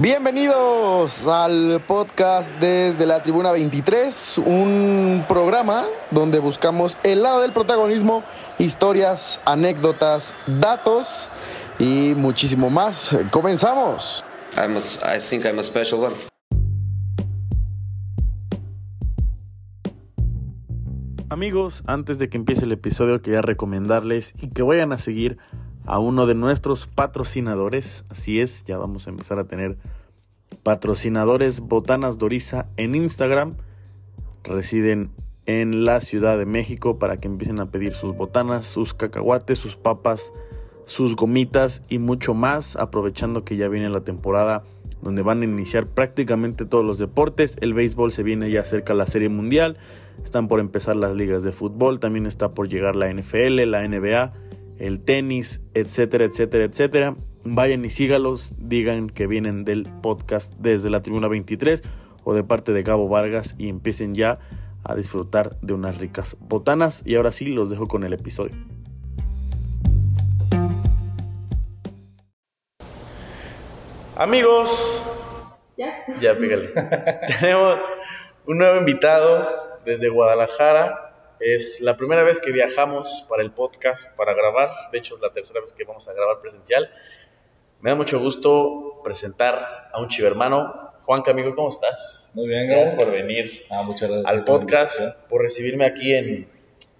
Bienvenidos al podcast desde la Tribuna 23, un programa donde buscamos el lado del protagonismo, historias, anécdotas, datos y muchísimo más. Comenzamos. I'm a, I think I'm a special one. Amigos, antes de que empiece el episodio quería recomendarles y que vayan a seguir a uno de nuestros patrocinadores. Así es, ya vamos a empezar a tener patrocinadores Botanas Doriza en Instagram. Residen en la Ciudad de México para que empiecen a pedir sus botanas, sus cacahuates, sus papas, sus gomitas y mucho más, aprovechando que ya viene la temporada donde van a iniciar prácticamente todos los deportes. El béisbol se viene ya cerca la Serie Mundial, están por empezar las ligas de fútbol, también está por llegar la NFL, la NBA el tenis, etcétera, etcétera, etcétera. Vayan y sígalos, digan que vienen del podcast desde la Tribuna 23 o de parte de Gabo Vargas y empiecen ya a disfrutar de unas ricas botanas. Y ahora sí, los dejo con el episodio. Amigos, ya, ya pégale. Tenemos un nuevo invitado desde Guadalajara, es la primera vez que viajamos para el podcast, para grabar. De hecho, es la tercera vez que vamos a grabar presencial. Me da mucho gusto presentar a un chivermano. Juanca, amigo, ¿cómo estás? Muy bien, gracias por venir ah, muchas gracias al podcast, por recibirme aquí en,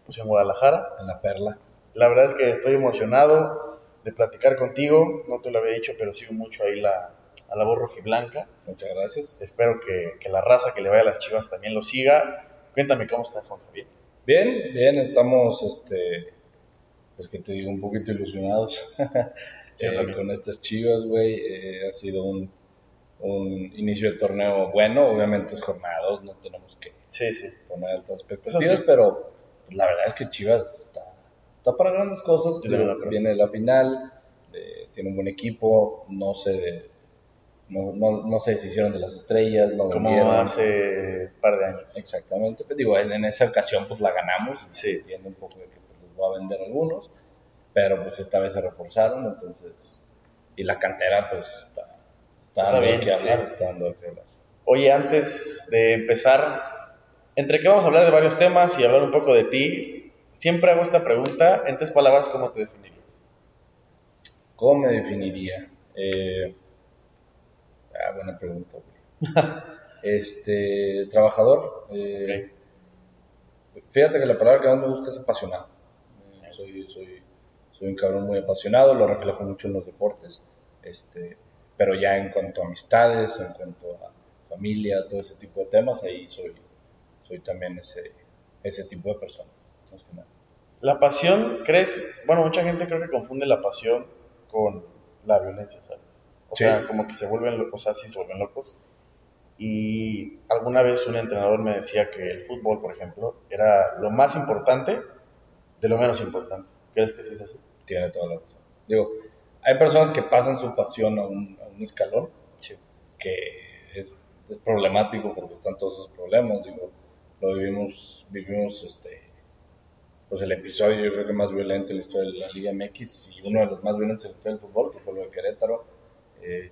pues, en Guadalajara. En La Perla. La verdad es que estoy emocionado de platicar contigo. No te lo había dicho, pero sigo mucho ahí la, a la voz rojiblanca. Muchas gracias. Espero que, que, la raza que le vaya a las chivas también lo siga. Cuéntame cómo estás, Juan Javier. Bien, bien, estamos, este, pues que te digo, un poquito ilusionados eh, con estas chivas, güey. Eh, ha sido un, un, inicio de torneo bueno, obviamente es jornadas, no tenemos que sí, sí. poner altas expectativas, pero pues, la verdad es que Chivas está, está para grandes cosas. viene la final, eh, tiene un buen equipo, no sé no, no, no se deshicieron de las estrellas, no Como hace un par de años. Exactamente, pero digo, en esa ocasión pues la ganamos, sí. entiendo un poco de que pues, los va a vender algunos, pero pues esta vez se reforzaron, entonces, y la cantera pues está, está, bien, que hablar, está dando que hablar. Oye, antes de empezar, entre que vamos a hablar de varios temas y hablar un poco de ti, siempre hago esta pregunta, en tres palabras, ¿cómo te definirías? ¿Cómo me definiría? Eh, Ah, buena pregunta, este, trabajador. Eh, fíjate que la palabra que más me gusta es apasionado. Eh, soy, soy, soy un cabrón muy apasionado, lo reflejo mucho en los deportes. Este, pero ya en cuanto a amistades, en cuanto a familia, todo ese tipo de temas, ahí soy, soy también ese, ese tipo de persona. La pasión, ¿crees? Bueno, mucha gente creo que confunde la pasión con la violencia, ¿sabes? O sea, como que se vuelven, o sea, sí se vuelven locos. Y alguna vez un entrenador me decía que el fútbol, por ejemplo, era lo más importante de lo menos importante. ¿Crees que sí es así? Tiene toda la razón. Digo, hay personas que pasan su pasión a un, a un escalón que es, es, problemático porque están todos esos problemas. Digo, lo vivimos, vivimos este, pues el episodio yo creo que más violento en la historia de la Liga MX y uno de los más violentos en la historia del fútbol, que fue lo de Querétaro eh,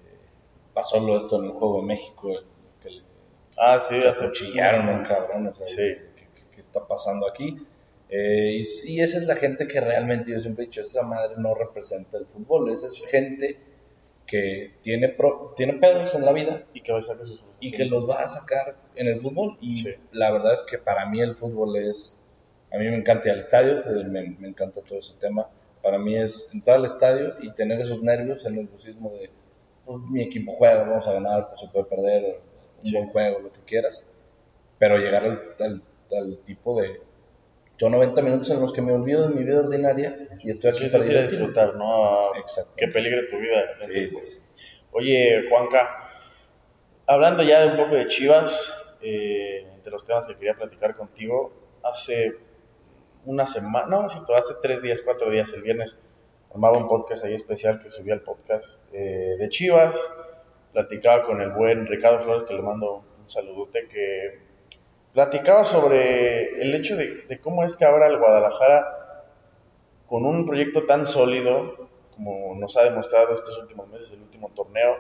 pasó lo esto en el Juego de México, que le, ah, sí, chillaron un cabrón, o sea, ¿qué, está pasando aquí? Eh, y, esa es la gente que realmente yo siempre he dicho, esa madre no representa el fútbol, esa es gente que tiene, tiene pedos en la vida y que, va a sacar y que los va a sacar en el fútbol. Y la verdad es que para mí el fútbol es, a mí me encanta ir al estadio, me, me encanta todo ese tema. Para mí es entrar al estadio y tener esos nervios, el nerviosismo de pues, mi equipo juega, vamos a ganar, pues se puede perder, un buen juego, lo que quieras. Pero llegar al, tipo de... Yo 90 minutos en los que me olvido de mi vida ordinaria y estoy aquí para ir a disfrutar, ¿no? Exacto. Que peligre tu vida. Sí, pues. Oye, Juanca, hablando ya de un poco de Chivas, eh, entre los temas que quería platicar contigo, hace una semana, no, hace tres días, cuatro días, el viernes, armaba un podcast ahí especial que subía el podcast eh, de Chivas. Platicaba con el buen Ricardo Flores, que le mando un saludote, que platicaba sobre el hecho de, cómo es que ahora el Guadalajara, con un proyecto tan sólido como nos ha demostrado estos últimos meses, el último torneo,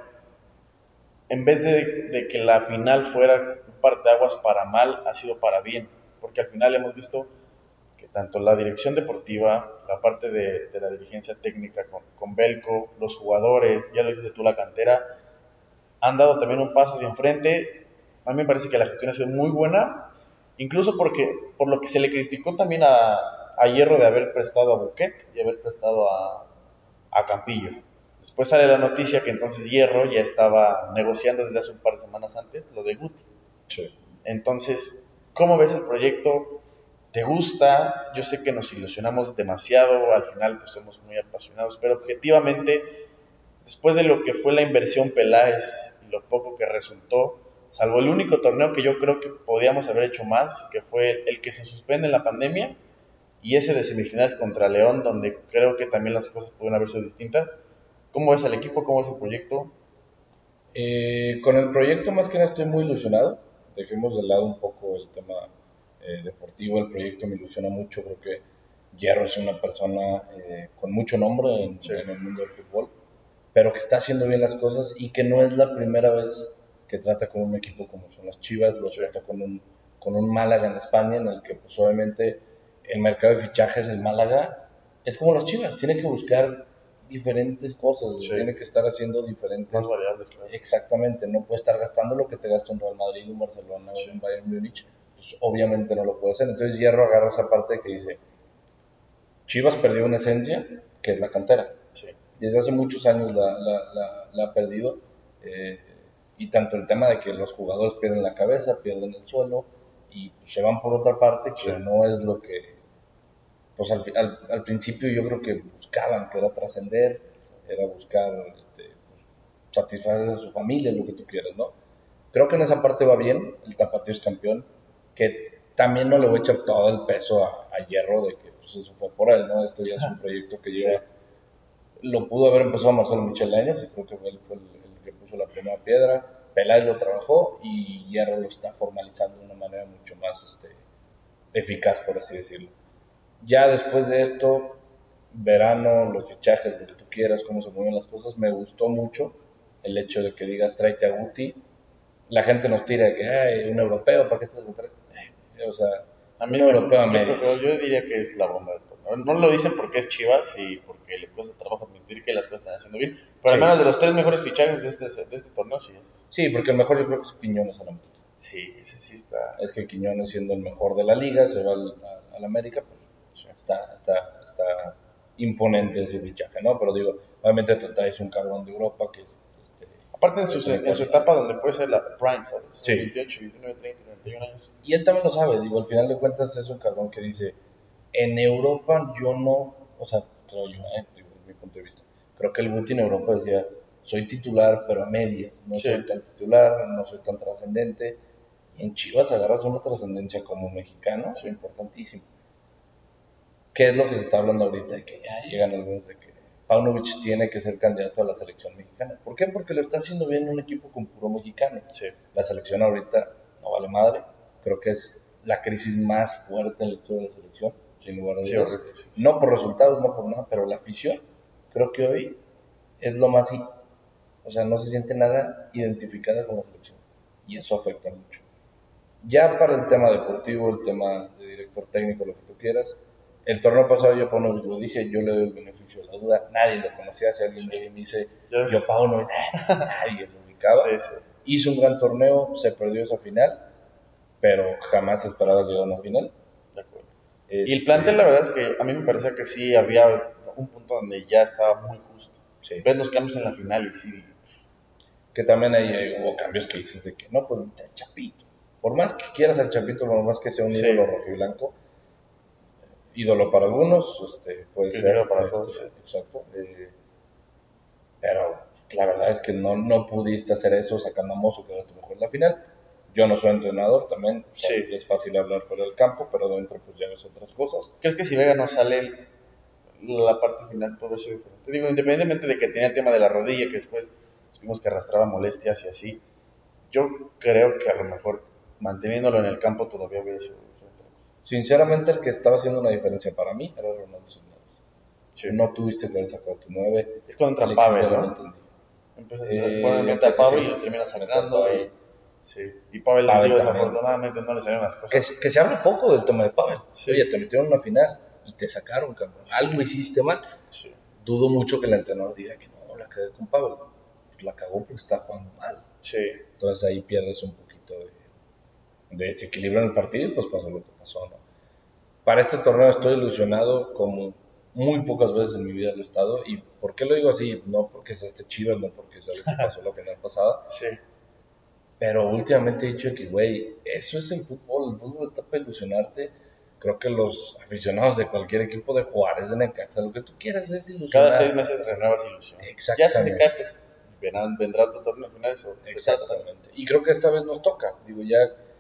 en vez de, que la final fuera un de aguas para mal, ha sido para bien, porque al final hemos visto tanto la dirección deportiva, la parte de, la dirigencia técnica con, con, Belco, los jugadores, ya lo dices tú, la cantera, han dado también un paso hacia enfrente. A mí me parece que la gestión ha sido muy buena, incluso porque por lo que se le criticó también a, a Hierro de haber prestado a Buquet y haber prestado a, a Campillo. Después sale la noticia que entonces Hierro ya estaba negociando desde hace un par de semanas antes lo de Guti. Entonces, ¿cómo ves el proyecto? ¿Te gusta? Yo sé que nos ilusionamos demasiado, al final pues somos muy apasionados, pero objetivamente, después de lo que fue la inversión Peláez y lo poco que resultó, salvo el único torneo que yo creo que podíamos haber hecho más, que fue el que se suspende en la pandemia, y ese de semifinales contra León, donde creo que también las cosas pueden haber sido distintas, ¿Cómo ves al equipo? ¿Cómo es el proyecto? Eh, con el proyecto más que nada estoy muy ilusionado. Dejemos de lado un poco el tema eh, deportivo. El proyecto me ilusiona mucho. Creo que Hierro es una persona eh, con mucho nombre en, el mundo del fútbol, pero que está haciendo bien las cosas y que no es la primera vez que trata con un equipo como son las Chivas, lo trata con un, con un Málaga en España, en el que pues obviamente el mercado de fichajes del Málaga es como las Chivas, tiene que buscar diferentes cosas, tiene que estar haciendo diferentes... Más variables, Exactamente, no puede estar gastando lo que te gasta un Real Madrid, un Barcelona un Bayern Múnich, pues obviamente no lo puede hacer. Entonces Hierro agarra esa parte que dice, Chivas perdió una esencia, que es la cantera. Desde hace muchos años la, la, la, ha perdido, eh, y tanto el tema de que los jugadores pierden la cabeza, pierden el suelo, y se van por otra parte, que no es lo que pues al, al, principio yo creo que buscaban, que era trascender, era buscar este, satisfacer a su familia, lo que tú quieras, ¿no? Creo que en esa parte va bien, el Tapatío es campeón, que también no le voy a echar todo el peso a, Hierro de que pues, eso fue por él, ¿no? Esto ya es un proyecto que lleva, lo pudo haber empezado Marcelo Michel que creo que él fue el, el, que puso la primera piedra, Peláez lo trabajó y Hierro lo está formalizando de una manera mucho más este, eficaz, por así decirlo. Ya después de esto, verano, los fichajes, lo que tú quieras, cómo se mueven las cosas, me gustó mucho el hecho de que digas tráete a Guti. La gente nos tira de que hay un europeo, ¿para qué te lo traes? O sea, a mí un europeo a medio. Yo diría que es la bomba del No lo dicen porque es Chivas y porque les cuesta trabajo admitir que las cosas están haciendo bien. Pero al menos de los tres mejores fichajes de este, de este torneo, sí es. Sí, porque el mejor yo creo que es Quiñones a la Sí, ese sí está. Es que Quiñones siendo el mejor de la liga, se va al, América, pues Está, está, está imponente ese fichaje, ¿no? Pero digo, obviamente Tata es un cabrón de Europa que este, Aparte en su, en su etapa donde puede ser la prime, ¿sabes? Sí. 28, 29, 30, 31 años. Y él también lo sabe, digo, al final de cuentas es un cabrón que dice, en Europa yo no, o sea, creo yo, ¿eh? digo, desde mi punto de vista, creo que el Guti en Europa decía, soy titular, pero a medias, no soy tan titular, no soy tan trascendente. En Chivas agarras una trascendencia como mexicano, es importantísimo. ¿Qué es lo que se está hablando ahorita? De que ya llegan algunos de que Paunovic tiene que ser candidato a la selección mexicana. ¿Por qué? Porque lo está haciendo bien un equipo con puro mexicano. La selección ahorita no vale madre. Creo que es la crisis más fuerte en la historia de la selección, sin lugar a dudas. no por resultados, no por nada, pero la afición creo que hoy es lo más... O sea, no se siente nada identificada con la selección. Y eso afecta mucho. Ya para el tema deportivo, el tema de director técnico, lo que tú quieras, el torneo pasado yo Paunovic lo dije, yo le doy el beneficio de la duda, nadie lo conocía, si alguien me dice, yo, yo Paunovic, nadie lo ubicaba. Hizo un gran torneo, se perdió esa final, pero jamás esperaba llegar a una final. De acuerdo. y el este, plantel, la verdad es que a mí me parecía que sí había un punto donde ya estaba muy justo. Ves los cambios en la final y sí. Que también hay, hubo cambios que dices de que no, pues el Chapito. Por más que quieras al Chapito, por más que sea un ídolo rojo y blanco, ídolo para algunos, este, puede ser. para todos. Exacto. Eh, pero la verdad es que no, no pudiste hacer eso sacando a Mozo, que era tu mejor en la final. Yo no soy entrenador también, sí. es fácil hablar fuera del campo, pero dentro pues ya ves otras cosas. ¿Crees que si Vega no sale la parte final todo eso diferente? Digo, independientemente de que tenía el tema de la rodilla, que después supimos que arrastraba molestias y así, yo creo que a lo mejor manteniéndolo en el campo todavía hubiera sido Sinceramente, el que estaba haciendo una diferencia para mí era Ronaldo. No tuviste que haber sacado tu 9. Es contra Pavel, ¿no? Empieza, Eh, bueno, creo a que Pavel y lo termina Mete a sacando ahí. Sí. Y Pavel, Pavel digo, desafortunadamente no le salieron las Que, cosas. se- que se habla poco del tema de Pavel. Sí. Oye, te metieron en una final y te sacaron, cabrón. Algo hiciste mal. Sí. Dudo mucho que el entrenador diga que no, la cagué con Pavel. La cagó porque está jugando mal. Sí. Entonces ahí pierdes un poquito de, de desequilibrio en el partido y pues pasó lo que pasó, ¿no? Para este torneo estoy ilusionado como muy pocas veces en mi vida lo he estado. ¿Y por qué lo digo así? No porque sea este Chivas, no porque sea lo que pasó la final pasada, Sí. pero últimamente he dicho que, güey, eso es el fútbol. El fútbol está para ilusionarte. Creo que los aficionados de cualquier equipo de Juárez, de Necaxa, lo que tú quieras es ilusionar. Cada seis meses renuevas ilusión. Exactamente. Ya se vendrán- vendrá otro torneo final. Eso. Exactamente. Y creo que esta vez nos toca. Digo, ya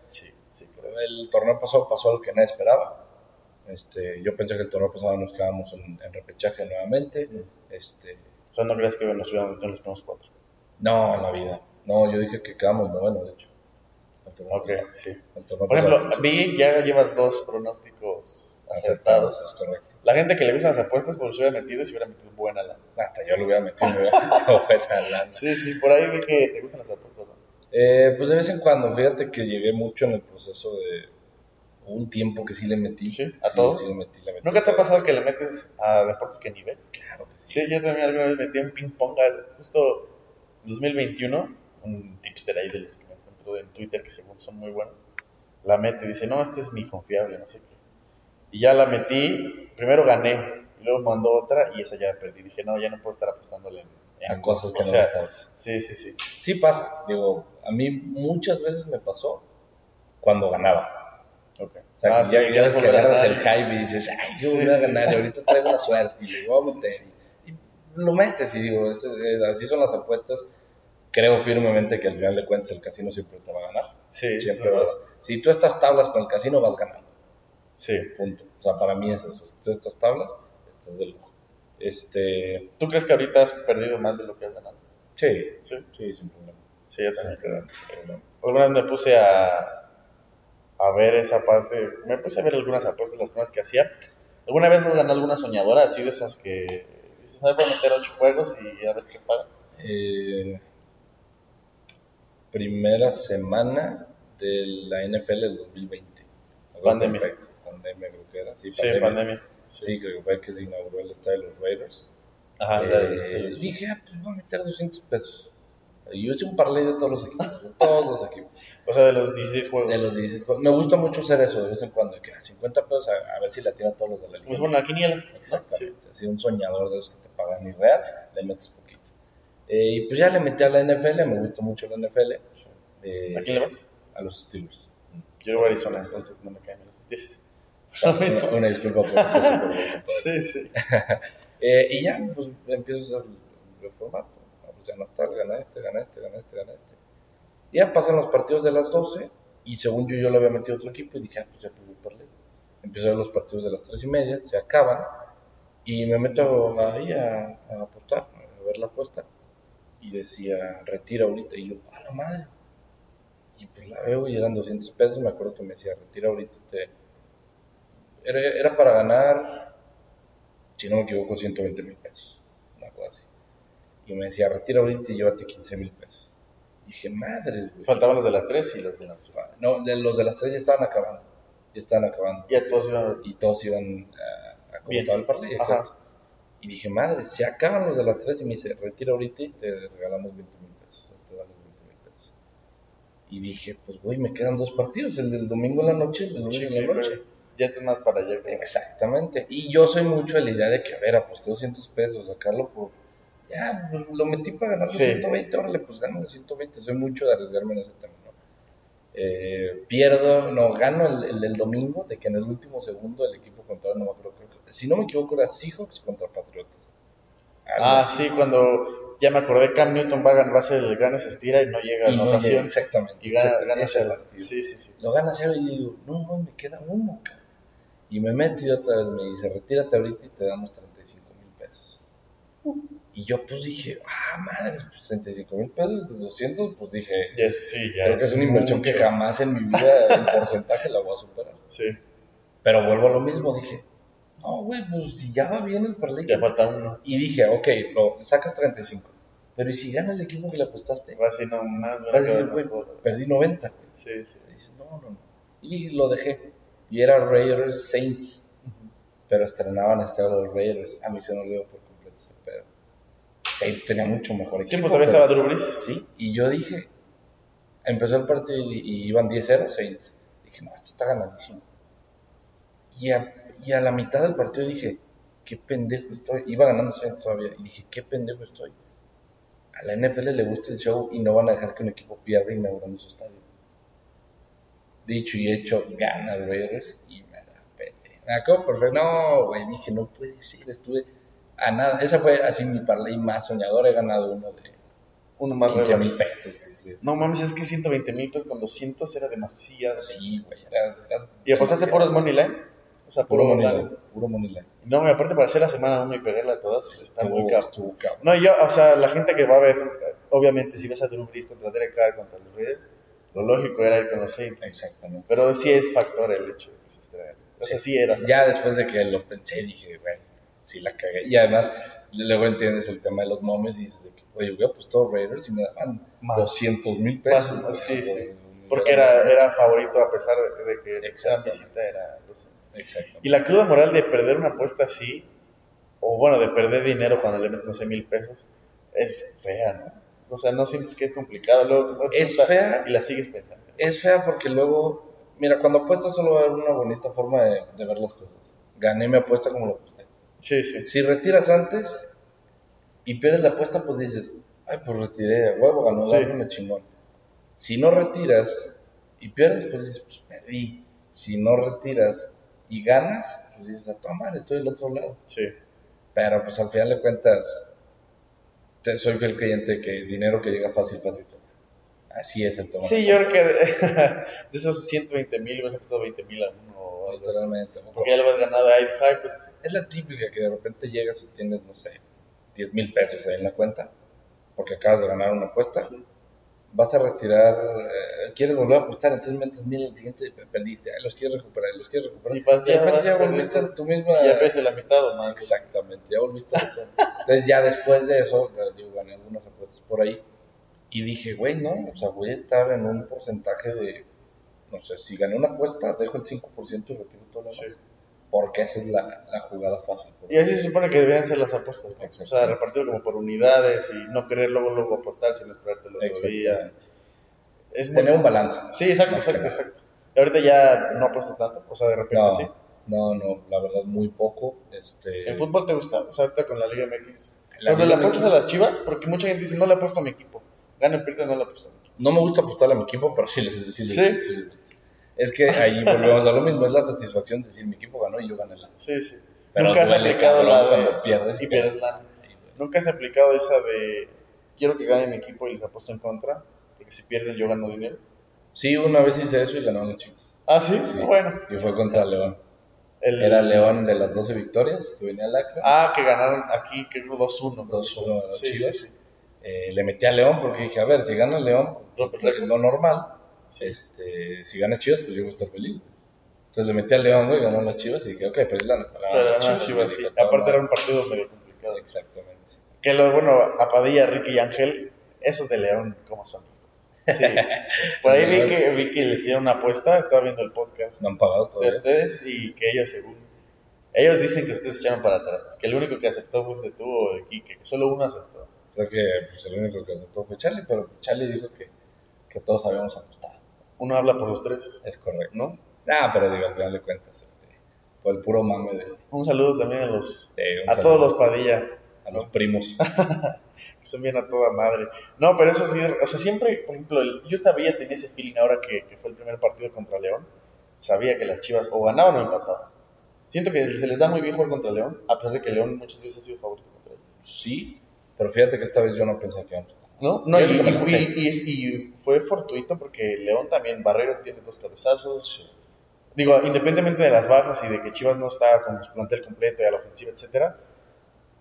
Sí, sí, creo. el torneo pasado pasó algo que nadie esperaba. Este, yo pensé que el torneo pasado nos quedábamos en, en repechaje nuevamente. Este, O sea, ¿no crees que nos hubieran metido en los primeros cuatro? no, en la vida. No, yo dije que quedamos noveno, de hecho. Ok, pasado. sí. Por ejemplo, vi ya llevas dos pronósticos acertados. Es correcto. La gente que le gustan las apuestas, pues se hubiera metido y se hubiera metido buena lana. Hasta yo lo hubiera metido, me hubiera metido buena lana. Sí, sí, por ahí vi que te gustan las apuestas, ¿no? Eh, pues de vez en cuando, fíjate que llegué mucho en el proceso de un tiempo que sí le metí. Sí, ¿a todos? Sí, le metí, le metí. ¿Nunca te ha pasado que le metes a deportes que ni ves? Claro que sí. Sí, yo también alguna vez metí en ping pong, al- justo 2021, un tipster ahí de los que me encuentro en Twitter que según son muy buenos, la mete y dice, no, este es mi confiable, no sé qué. Y ya la metí, primero gané, y luego mandó otra y esa ya la perdí. Dije, no, ya no puedo estar apostándole en, en A cosas que no sea, sabes. Sí, sí, sí. Sí pasa, digo, a mí muchas veces me pasó cuando ganaba. Okay. O sea, Ah, que sí, ya, ves que agarras el hype y dices, ay, yo Sí, voy a sí. ganar, y ahorita traigo la suerte y le voy a meter. Y, y lo metes y digo, es- es- así son las apuestas. Creo firmemente que al final de cuentas el casino siempre te va a ganar. Sí, Siempre sí, vas. Si tú estas tablas con el casino vas ganando. Sí. Punto. O sea, para mí es eso. Si tú estas tablas, estás de lujo. Este, ¿Tú crees que ahorita has perdido más de lo que has ganado? sí, Sí. sí, sin problema. Sí, yo también creo. Alguna vez me puse a, a ver esa parte, me puse a ver algunas apuestas, las primeras que hacía. ¿Alguna vez has ganado alguna soñadora así de esas que dices, "Ay, voy a meter ocho juegos y a ver qué paga? Eh, primera semana de la NFL del 2020. Algo Pandemia. Correcto. Pandemia creo que era. Sí, Sí, pandemia. Sí, creo que fue que se inauguró el estadio de los Raiders. Ajá, Eh, dije, ah, pues voy a meter 200 pesos. Y yo hice un parlay de todos los equipos, de todos los equipos. O sea, de los 16 juegos. De los 16. pues, Me gusta mucho hacer eso de vez en cuando, que a 50 pesos a, a ver si la tiran todos los de la liga. Pues bueno, la quiniela. Exactamente. Así un soñador de esos que te pagan irreal, le metes poquito. Eh, y pues ya le metí a la NFL, me gustó mucho la NFL. Eh, ¿A quién le vas? A los Steelers. Yo voy a Arizona, entonces no me caen los Steelers. Una, una disculpa por eso. Sí, sí. Eh, y ya, pues empiezo a hacer el formato. Ah, Pues gana tal, gana este, gana este, gana este, gana este. Ya pasan los partidos de las 12 y según yo, yo le había metido otro equipo y dije, ah, pues ya perdí por ley. Empiezo a ver los partidos de las 3 y media, se acaban y me meto ahí a, a apostar, a ver la apuesta. Y decía, retira ahorita. Y yo, a la madre. Y pues la veo y eran 200 pesos. Me acuerdo que me decía, retira ahorita. Te... Era, era para ganar si no me equivoco, 120 mil pesos, una cosa así. Y me decía, retira ahorita y llévate 15 mil pesos. Y dije, madre, güey. Faltaban los de las 3 y los de las No, de los de las tres ya estaban acabando. Ya estaban acabando. Ya todos iban. Y todos iban a, a estaba el parlay. Y dije, madre, se acaban los de las tres y me dice, retira ahorita y te regalamos 20 mil pesos. Te damos 20 mil pesos. Y dije, pues güey, me quedan dos partidos, el del domingo en la noche y el del domingo en la noche. Ya más para allá. Exactamente. Y yo soy mucho de la idea de que, a ver, aposté 200 pesos, sacarlo por... Ya, pues, lo metí para ganar los Sí. 120, órale, pues gano los 120. Soy mucho de arriesgarme en ese tema, ¿no? Eh, pierdo, no, gano el, el del domingo, de que en el último segundo el equipo contrario, no me acuerdo, creo que- si no me equivoco era Seahawks contra Patriotas. Algo Ah, así. sí, cuando ya me acordé, Cam Newton va a ganar, va a hacer el gran se estira y no llega a Y la no llega, anotación. exactamente. Y gana, exactamente, gana partido. Sí, sí, sí. Lo gana cero y digo, no, no, me queda uno, cabrón. Y me meto y otra vez me dice, retírate ahorita y te damos 35 mil pesos. Y yo pues dije, ah, madre, pues 35 mil pesos de 200, pues dije, Ya, sí, ya. creo que es una inversión que jamás en mi vida en porcentaje la voy a superar. Sí, Pero vuelvo a lo mismo, dije, no, güey, pues si ya va bien el parlay. ya falta uno. Y dije, ok, lo, sacas 35. Pero ¿y si gana el equipo que le apostaste? Va a ser no más. Vas a decir, güey, perdí 90. Sí, sí. Y dices, no, no, no. Y lo dejé. Y era Raiders Saints. Pero estrenaban este de los Raiders. A mí se me olvidó por. Saints tenía mucho mejor Sí, equipo. pues todavía pero- estaba Drew Brees. Sí, y yo dije, empezó el partido y, iban 10-0 Saints. Dije, no, esto está ganadísimo. Y a, y a la mitad del partido dije, qué pendejo estoy. Iba ganando Saints todavía. Y dije, qué pendejo estoy. A la NFL le gusta el show y no van a dejar que un equipo pierda inaugurando su estadio. Dicho y hecho, gana el Raiders y me da pena. Me acabo perfecto. No, güey, dije, no puede ser. Estuve a nada. Esa fue así mi parlay más soñador. He ganado uno de Uno más 15 mil pesos. Sí, sí. No mames, es que 120 mil pesos con 200 era demasiado. Sí, güey. Era, era ¿Y apostaste puros money line? O sea, puro puro money line, Puro money line. No, y aparte para hacer la semana 1 y pegarla a todas, está muy caro. No, yo, o sea, la gente que va a ver, obviamente, si ves a Drew Brees contra Derek Carr contra los Raiders, lo lógico era ir con los Saints. Exactamente. Pero sí es factor el hecho de que se. O sea, sí era. Ya después de que lo pensé, dije, güey, sí la cagué. Y además, luego entiendes el tema de los momes y dices, de que, oye, hubiera apostado Raiders y me daban Más. 200 mil pesos. Más, sí, sí. Porque era, era favorito a pesar de, que la Exactamente. visita era. Exacto. Y la cruda moral de perder una apuesta así, o bueno, de perder dinero cuando le metes 11 mil pesos, es fea, ¿no? O sea, no sientes que es complicado, luego Es fea. y la sigues pensando. Es fea porque luego, mira, cuando apuestas solo va a haber una bonita forma de, de ver las cosas. Gané mi apuesta como lo. Sí, sí. Si retiras antes y pierdes la apuesta, pues dices, ay, pues retiré, huevo, ganó Sí. el me chingón. Si no retiras y pierdes, pues dices, pues perdí. Si no retiras y ganas, pues dices, a tu madre, estoy del otro lado. Sí. Pero pues al final de cuentas, te- soy fiel creyente que dinero que llega fácil, fácil. Así es el tema. Sí, yo creo que de esos 120 mil, vas a costar 20 mil a uno o algo así. Literalmente. Porque ya lo has ganado ahí, ay, pues Es la típica que de repente llegas y tienes, no sé, 10 mil pesos ahí en la cuenta, porque acabas de ganar una apuesta. Vas a retirar, eh, quieres volver a apostar, entonces metes mil en el siguiente, perdiste, ay, los quieres recuperar, los quieres recuperar. Y vas- de ya vas ya volviste a tu misma. ya pese la mitad o más. Exactamente, ya volviste a tu- Entonces ya después de eso, digo, gané algunas apuestas por ahí y dije, güey, no, o sea, voy a estar en un porcentaje de, no sé, si gané una apuesta, dejo el 5% y retiro todo lo demás. Sí. Porque esa es la, la jugada fácil. Y así se supone que deberían ser las apuestas, ¿no? O sea, repartido como por unidades y no querer luego luego apostar sin esperarte el otro día. Es muy- Tener un balance. Sí, exacto, exacto, exacto. Y ahorita ya no apuestas tanto, o sea, de repente No, sí. no, no, la verdad muy poco. Este, ¿En fútbol te gusta? O sea, ahorita con la Liga MX. La ¿Pero le Liga apuestas MX. a las chivas? Porque mucha gente dice, no le apuesto a mi equipo. Gana el no le apuesto a mi equipo. No me gusta apostarle a mi equipo, pero sí les sí, les- ¿Sí? sí les- Es que ahí volvemos a lo mismo, es la satisfacción de decir mi equipo ganó y yo gané la. Sí, sí. Pero Nunca has aplicado la de... cuando pierdes. y pierdes lana. Nunca has aplicado esa de... Quiero que gane mi equipo y les apuesto en contra. Porque si pierden yo gano dinero. Sí, una vez hice eso y ganaron los chicos. Ah, ¿sí? Sí. Bueno. Y fue contra León. El... Era León de las 12 victorias que venía al Acre. Ah, que ganaron aquí, que creo 2-1. 2-1 a las Sí, Chivas. sí, sí. Eh, le metí a León porque dije, a ver, si gana León, No, pues, lo normal. Este, si gana Chivas, pues yo voy a estar feliz. Entonces le metí a León, güey, ganó las Chivas y dije, ok, perdí la para Pero las no, Chivas, sí. Aparte era un partido medio complicado. Exactamente. Que lo bueno, a Padilla, Ricky y Ángel, esos de León, ¿cómo son? Sí. Por ahí vi que, vi que les hicieron una apuesta, estaba viendo el podcast No han pagado de todavía. ustedes y que ellos según... Ellos dicen que ustedes echaron para atrás, que el único que aceptó fue de tú o de Quique, que solo uno aceptó. Creo que pues, el único que aceptó fue Charlie, pero Charlie dijo que, que todos habíamos apostado. Uno habla por los tres, Es correcto. ¿no? Ah, pero digo, al final de cuentas, este, fue el puro mame de, Un saludo también a los... un A todos los Padilla, a los primos. que son bien a toda madre. No, pero eso sí, o sea, siempre, por ejemplo, el- yo sabía, tenía ese feeling ahora que, que fue el primer partido contra León, sabía que las Chivas o ganaban o empataban. Siento que se les da muy bien jugar contra León, a pesar de que León muchas veces ha sido favorito contra ellos. Sí, pero fíjate que esta vez yo no pensé que íbamos. ¿No? No, y, y fue fortuito porque León también, Barrero tiene dos cabezazos. Digo, independientemente de las bajas y de que Chivas no está con su plantel completo y a la ofensiva, etcétera,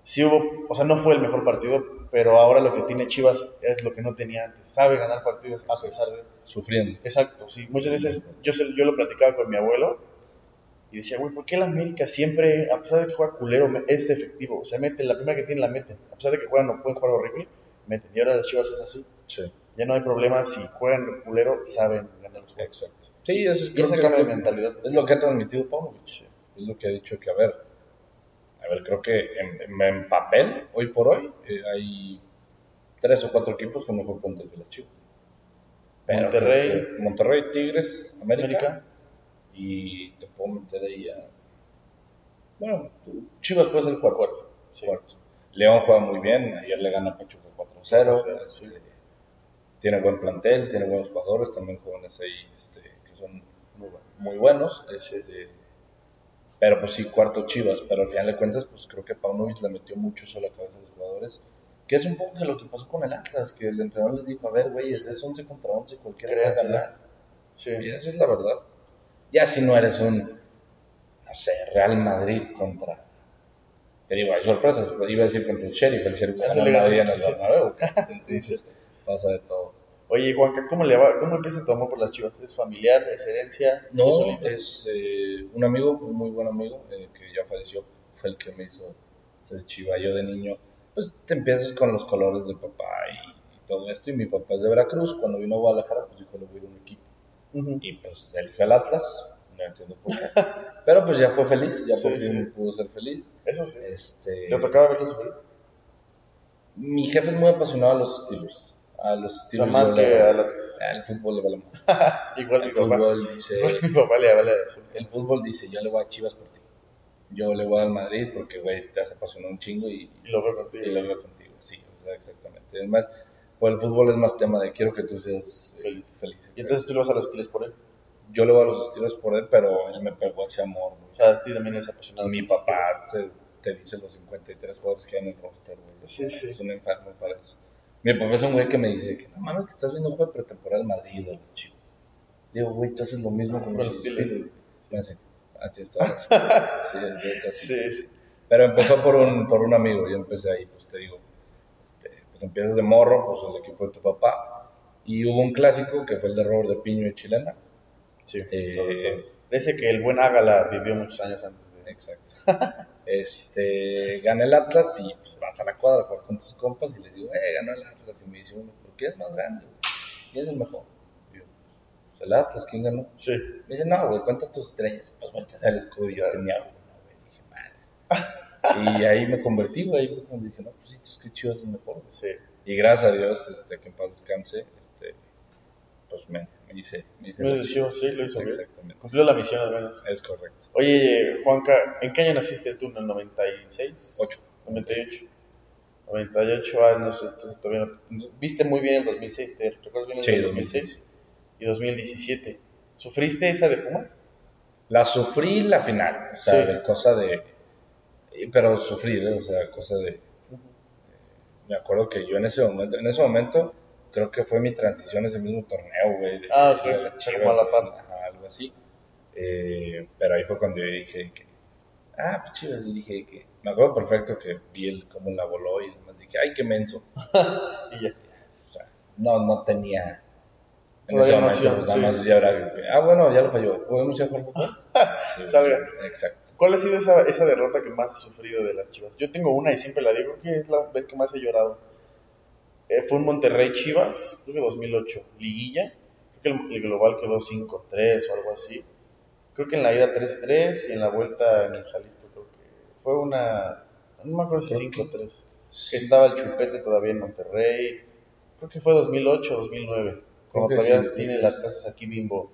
sí hubo, o sea, no fue el mejor partido, pero ahora lo que tiene Chivas es lo que no tenía antes. Sabe ganar partidos a pesar de... Sufriendo. Exacto, sí. Muchas veces yo, se- yo lo platicaba con mi abuelo y decía, güey, ¿por qué el América siempre, a pesar de que juega culero, es efectivo? Se mete, la primera que tiene la mete. A pesar de que juegan o pueden jugar horrible, meten. Y ahora las Chivas es así. Sí. Ya no hay problema, si juegan culero, saben ganar los juegos. Exacto. Sí, es, Y ese cambio de mentalidad. es lo que ha transmitido Paunovic. Es lo que ha dicho que, a ver, a ver, creo que en, en papel, hoy por hoy, eh, hay tres o cuatro equipos con mejor plantel que las Chivas. Pero, Monterrey. Monterrey, Tigres, América, América. Y te puedo meter ahí a... Bueno, Chivas puede ser cuarto. Cuarto, sí. Cuarto. León juega muy bien, ayer le gana a Pachuca 4-0. Sí. este, Tiene buen plantel, tiene buenos jugadores, también jóvenes ahí este, que son Muy muy buenos. este, pero pues sí, cuarto Chivas, pero al final de cuentas, pues creo que Paunovic le metió mucho eso a la cabeza de los jugadores. Que es un poco que lo que pasó con el Atlas, que el entrenador les dijo, a ver, güey, es 11 contra 11, cualquiera puede ganar. Sí. Y esa es la verdad. Ya si no eres un, no sé, Real Madrid contra... Te digo, hay sorpresas, iba a decir contra el Sheriff, el Sheriff le el Madrid en el. Bernabéu. Sí, sí, sí. Pasa de todo. Oye, Juanca, ¿cómo, le va, ¿cómo empieza tu amor por las Chivas? ¿Es familiar? ¿Es herencia? ¿Tú No, es eh, un amigo, un muy buen amigo, eh, que ya falleció, fue el que me hizo ser chiva. Yo de niño, pues te empiezas con los colores del papá y, y todo esto. Y mi papá es de Veracruz, cuando vino a Guadalajara, pues dijo, le voy a ir a un equipo. Y pues eligió el Atlas, no entiendo por qué. Pero pues ya fue feliz, ya Sí, por fin sí. pudo ser feliz. Eso sí. Este, ¿Te tocaba verlo sufrir? Mi jefe es muy apasionado a los estilos. A los estilos. más que la- al fútbol le vale más. Igual mi El papá. fútbol dice... Igual mi papá le vale. El fútbol dice, yo le voy a Chivas por ti. Yo le voy al Madrid porque, güey, te has apasionado un chingo y, Y lo veo contigo. y lo veo contigo. Sí, o sea, exactamente. Además, pues el fútbol es más tema de quiero que tú seas eh, Feliz. feliz. Y entonces tú le vas a los estilos por él. Yo le voy a los estilos por él, pero él me pegó ese amor. güey. O sea, a ti también eres apasionado. Mi papá se- te dice los 53 jugadores que hay en el roster, güey. Sí, sí. Es un enfermo para eso. Mi papá es un güey que me dice que no mames que estás viendo un juego de pretemporada del Madrid o los chicos. Digo, güey, tú haces lo mismo con los estilos. Me toda la razón. Sí, es de- así. Sí, sí. Pero empezó por un, por un amigo, yo empecé ahí, pues te digo, pues empiezas de morro, pues el equipo de tu papá, y hubo un clásico que fue el de Robert de Piño y Chilena. Sí. Eh, Ese que el buen Ágala vivió muchos años antes de... Exacto. Este, gana el Atlas y pues, vas a la cuadra a jugar con tus compas y les digo, eh, ganó el Atlas. Y me dice uno, ¿por qué es más grande? ¿Quién es el mejor? Y yo, pues el Atlas, ¿quién ganó? Sí. Me dice, no, güey, cuenta tus estrellas. Pues volteas al escudo y yo tenía uno, güey. Dije, madres. Y ahí me convertí, güey. Ahí dije, no, pues que chido es el güey. Sí. Y gracias a Dios, este, que en paz descanse, este, pues me, me hice, me hice Me la hizo sí, lo hizo bien. Exactamente. Cumplió la misión al menos. Es correcto. Oye, Juanca, ¿en qué año naciste tú? ¿En el 96? Ocho. 98. 98 años, entonces todavía no... Viste muy bien el 2006, ¿te recuerdas bien el Sí, del 2006? Y 2017. ¿Sufriste esa de Pumas? La sufrí la final, o sea, Sí. de cosa de... Pero sufrí, ¿eh? o sea, cosa de... Me acuerdo que yo en ese momento, en ese momento, creo que fue mi transición ese mismo torneo, güey. de- Ah, de a la ajá, algo así. Eh, pero ahí fue cuando yo dije que... Ah, pues chivas, y dije que... Me acuerdo perfecto que vi el, cómo la voló y demás dije, ay, qué menso. Y ya. O sea, no, no tenía... En ese momento, noción, pues, nada sí. más ya era... Ah, bueno, ya lo falló. ¿Podemos ir a jugar fútbol? Sí, Salga. Exacto. ¿Cuál ha sido esa, esa derrota que más has sufrido de las Chivas? Yo tengo una y siempre la digo, que es la vez que más he llorado. Eh, fue un Monterrey Chivas, creo que 2008, liguilla. Creo que el, el global quedó 5-3 o algo así. Creo que en la ida 3-3 y en la vuelta en el Jalisco creo que fue una... No me acuerdo si Creo que- 5-3. Que estaba el chupete todavía en Monterrey. Creo que fue 2008 2009. Cuando todavía sí, tiene las casas aquí Bimbo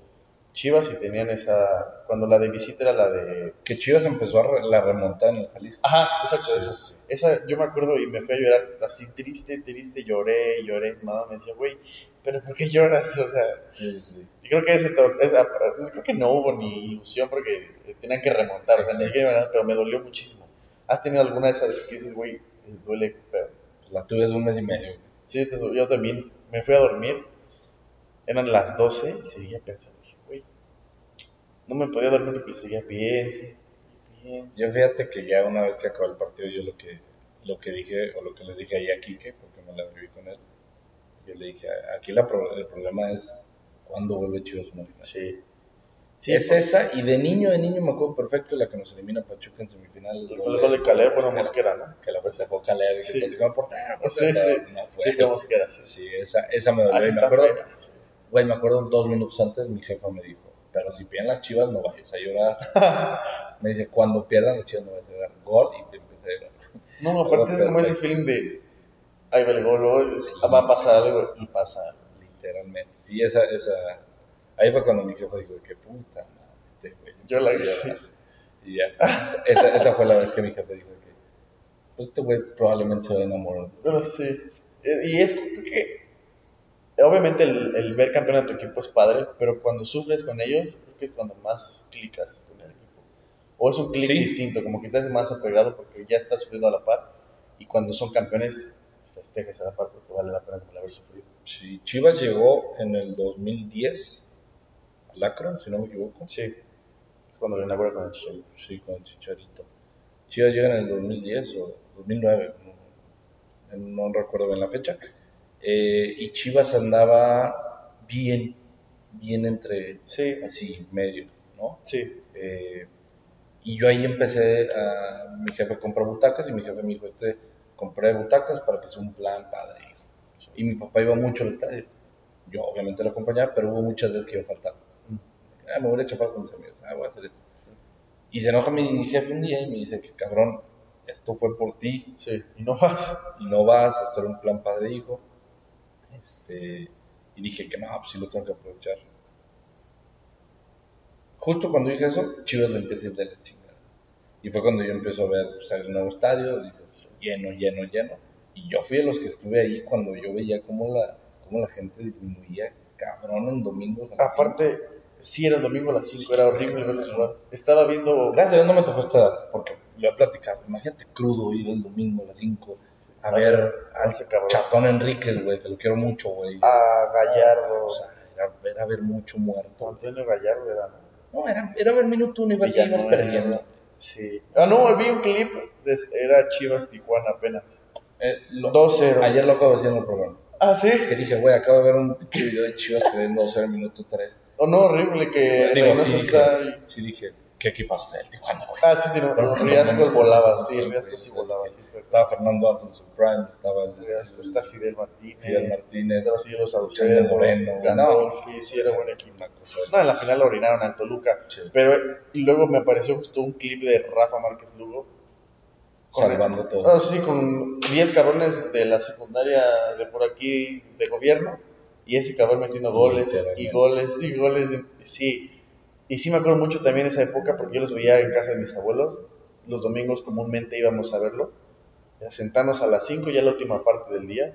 Chivas y tenían esa... Cuando la de visita era la de Que Chivas empezó a re- la remontada en el Jalisco. Ajá, exacto, Sí, esa. sí. Esa, yo me acuerdo y me fui a llorar así triste, triste, lloré, lloré. Mi mamá me decía, güey, ¿pero por qué lloras? O sea, Sí, sí. y creo que ese, esa- creo que no hubo ni ilusión porque tenían que remontar, o sea, ni Exacto. siquiera, pero me dolió muchísimo. ¿Has tenido alguna de esas que dices, güey, duele feo? Pues la tuve hace un mes y medio. Sí, yo también me fui a dormir, eran las 12 y seguía pensando, dije, no me podía dormir porque seguía piense, piense. Yo fíjate que ya una vez que acabó el partido, yo lo que, lo que dije, o lo que les dije ahí a Quique, porque me la viví con él, yo le dije, aquí la pro- el problema es cuándo vuelve Chivas a una final. Sí, es esa, y de niño, de niño me acuerdo perfecto la que nos elimina Pachuca en semifinal. El gol de Caleb, bueno, Mosquera, ¿no? Que la festejó Caleb y Sí. que tocó portero, Sí, sí. no fue. Sí, fue Mosquera, sí. Sí, esa, esa me dolió. Y me está acuerdo, güey, me acuerdo dos minutos antes mi jefa me dijo, pero si pierden las chivas no vayas a llorar. me dice, cuando pierdan las chivas no vayas a llorar. Gol y te empecé a llorar. No, aparte es como ese feeling de, ahí va el gol, es- va a pasar algo y pasa. Literalmente. Sí, esa, esa, ahí fue cuando mi jefa dijo, qué puta madre, este güey. Yo la llorar. Y ya, pues, esa, esa fue la vez que mi jefe dijo que, pues este güey probablemente se va a enamorar. Pero sí. Eh, Y es que, obviamente el, el ver campeón a tu equipo es padre, pero cuando sufres con ellos, creo que es cuando más clicas con el equipo. O es un clic Sí. distinto, como que te haces más apegado porque ya estás sufriendo a la par. Y cuando son campeones, festejas a la par porque vale la pena como haber sufrido. Sí, Chivas llegó en el 2010 al Akron, si no me equivoco. Sí. Es cuando lo inaugura con el Chicharito. Sí, con el Chicharito. Chivas llega en el 2010 o 2009, no, no recuerdo bien la fecha. Eh, y Chivas andaba bien, bien entre Sí, así medio, ¿no? sí. Eh, y yo ahí empecé a. Mi jefe compró butacas y mi jefe me dijo: este, Compré butacas para que sea un plan padre, hijo. Y mi papá iba mucho al estadio. Yo obviamente lo acompañaba, pero hubo muchas veces que yo faltaba. Ah, me voy a chapar con mis amigos. Ah, voy a hacer esto. Y se enoja mi jefe un día y me dice que cabrón, esto fue por ti Sí, y no vas. y no vas, esto era un plan padre, hijo. Este, y dije que no, pues sí lo tengo que aprovechar. Justo cuando dije eso, Chivas le empieza a ir de la chingada. Y fue cuando yo empiezo a ver pues, el nuevo estadio, dices, lleno, lleno, lleno. Y yo fui de los que estuve ahí cuando yo veía cómo la, cómo la gente disminuía, cabrón, en domingos. Aparte, sí era el domingo a las 5, era horrible verlos jugar. Estaba viendo. Gracias no me tocó esta edad, porque lo he platicado. Imagínate crudo ir el domingo a las 5 a A ver ver, al. Chatón Enríquez, güey, que lo quiero mucho, güey. A Gallardo. O sea, era, era ver mucho muerto. Antonio Gallardo era. No, era, era ver minuto uno y ver que ibas perdiendo. Sí. Ah, no, vi un clip. de- era Chivas Tijuana apenas. Eh, lo- 2-0. Ayer lo acabo de decir en el programa. Ah, sí. Que dije, güey, acabo de ver un video de Chivas perdiendo 2-0 en minuto 3. O no, horrible que Digo, sí, dije, sí dije, ¿qué equipazo es el Tijuana, güey? Ah, sí, tiene lo Riascos volaba, sí, Riascos sí volaba, sí. sí, Estaba Fernando Alonso prime, estaba el, Riascos, está Fidel Martínez, Fidel Martínez, estaba Ciro Saucedo, Moreno, Gandolfi, sí era buen equipo. No, en la final lo orinaron a Toluca, Sí. pero y luego me apareció justo un clip de Rafa Márquez Lugo. Salvando todo. Ah, sí, con 10 cabrones de la secundaria de por aquí de gobierno y ese cabrón metiendo goles y goles y goles. Sí, y sí me acuerdo mucho también esa época porque yo los veía en casa de mis abuelos. Los domingos comúnmente íbamos a verlo, sentarnos a las 5 ya la última parte del día.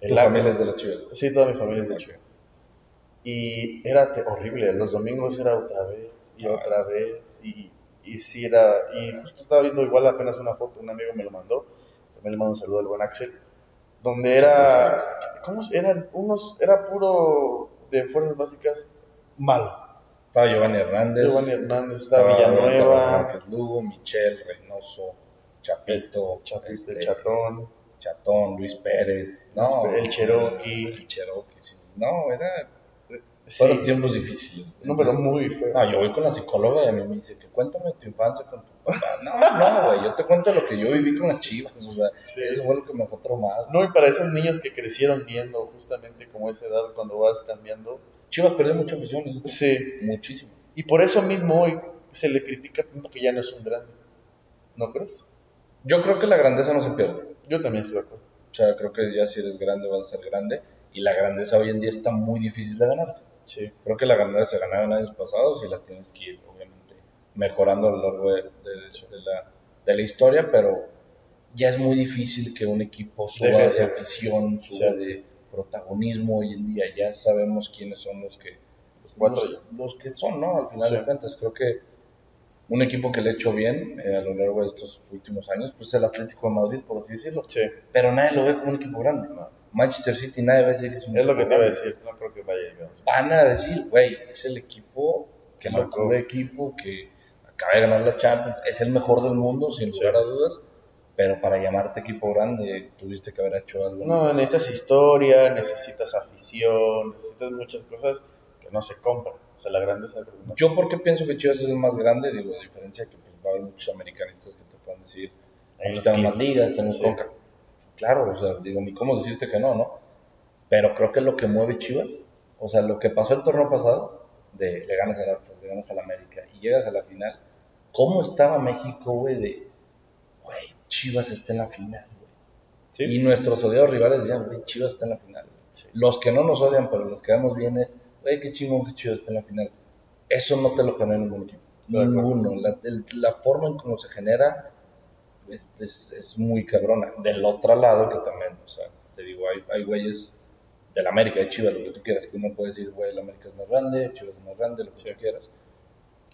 Tu agua. familia es de las Chivas. Sí, toda mi familia es de Chivas. Y era horrible, los domingos era otra vez y Ah. otra vez y, y sí era, y justo estaba viendo igual apenas una foto, un amigo me lo mandó, también le mando un saludo al buen Axel, donde era, ¿cómo eran unos, era puro de fuerzas básicas malo. Estaba Giovanni Hernández. Giovanni Hernández, estaba estaba Villanueva, Lugo, Michel, Reynoso, Chapito, Chapito, este, Chatón, Chatón, Luis Pérez, no, el Cherokee. el Cherokee, sí, no, era, sí, fueron tiempos difíciles. no, pero muy feo. no, yo voy con la psicóloga y a mí me dice que cuéntame tu infancia con tu papá. No, no, güey, yo te cuento lo que yo viví con las chivas, o sea, Sí, eso fue lo que me dejó traumado. No, y para esos niños que crecieron viendo justamente como esa edad cuando vas cambiando, Chivas perdió mucha afición, ¿no? sí, muchísimo. Y por eso mismo hoy se le critica tanto que ya no es un grande. ¿No crees? Yo creo que la grandeza no se pierde. Yo también estoy de acuerdo. O sea, creo que ya si eres grande vas a ser grande. Y la grandeza hoy en día está muy difícil de ganarse. Sí. Creo que la grandeza se ganaba en años pasados y la tienes que ir, obviamente, mejorando a lo largo de, de- de la, de la historia, pero ya es muy difícil que un equipo suba Deje de afición, suba Sí. de protagonismo hoy en día. Ya sabemos quiénes son los que, Cuatro los, los que son, ¿no? Al final Sí. de cuentas, creo que un equipo que le ha hecho bien eh, a lo largo de estos últimos años, pues es el Atlético de Madrid, por así decirlo. Sí. Pero nadie lo ve como un equipo grande. Manchester City nadie va a decir que es un Es lo equipo que te iba a decir. No creo que vaya a llegar. van a decir, güey, es el equipo que Marcó. equipo que acaba de ganar la Champions, es el mejor del mundo, sin Sí. lugar a dudas, pero para llamarte equipo grande tuviste que haber hecho algo. No, necesitas historia, necesitas afición, necesitas muchas cosas que no se compran. O sea, la grandeza que no. Yo porque pienso que Chivas es el más grande, digo, a diferencia que pues, va a haber muchos americanistas que te puedan decir, ahí están más ligas, tenemos Sí. Claro, o sea, digo, ni cómo decirte que no, ¿no? Pero creo que es lo que mueve Chivas, o sea, lo que pasó el torneo pasado, de le ganas al Atlas, le ganas al América y llegas a la final, ¿cómo estaba México, güey, de, güey, Chivas está en la final? Sí. Y nuestros odiados rivales decían, güey, Chivas está en la final. Los que no nos odian, pero los que vemos bien es, güey, qué chingón que Chivas está en la final. Eso no te lo genera ningún equipo. Ninguno. La, el- la forma en cómo se genera es, es, es muy cabrona. Del otro lado, que también, o sea, te digo, hay, hay güeyes del América, de Chivas, lo que tú quieras, que uno puede decir, güey, el América es más grande, Chivas es más grande, lo que tú quieras.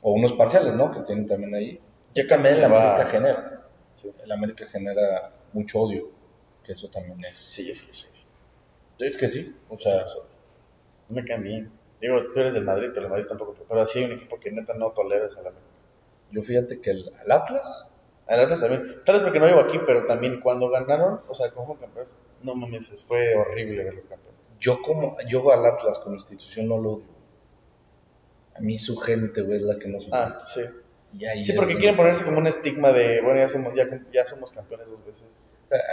O unos parciales, ¿no? Que tienen también ahí. Ya también va- América genera. El América genera mucho odio, que eso también es. Sí, sí, sí. Es que sí, o sea, No me caen bien. Digo, tú eres del Madrid, pero el Madrid tampoco. Pero así hay un equipo que neta no toleras a la yo fíjate que el, al Atlas, Al Atlas también. Tal vez porque no vivo aquí, pero también cuando ganaron, o sea, como campeones, no mames, fue horrible ver los campeones. yo como, yo al Atlas como institución no lo odio. A mí su gente, güey, es la que no. Ah, sí. Y ahí Sí, porque quieren ponerse como un estigma de, bueno, ya somos, ya, ya somos campeones dos veces.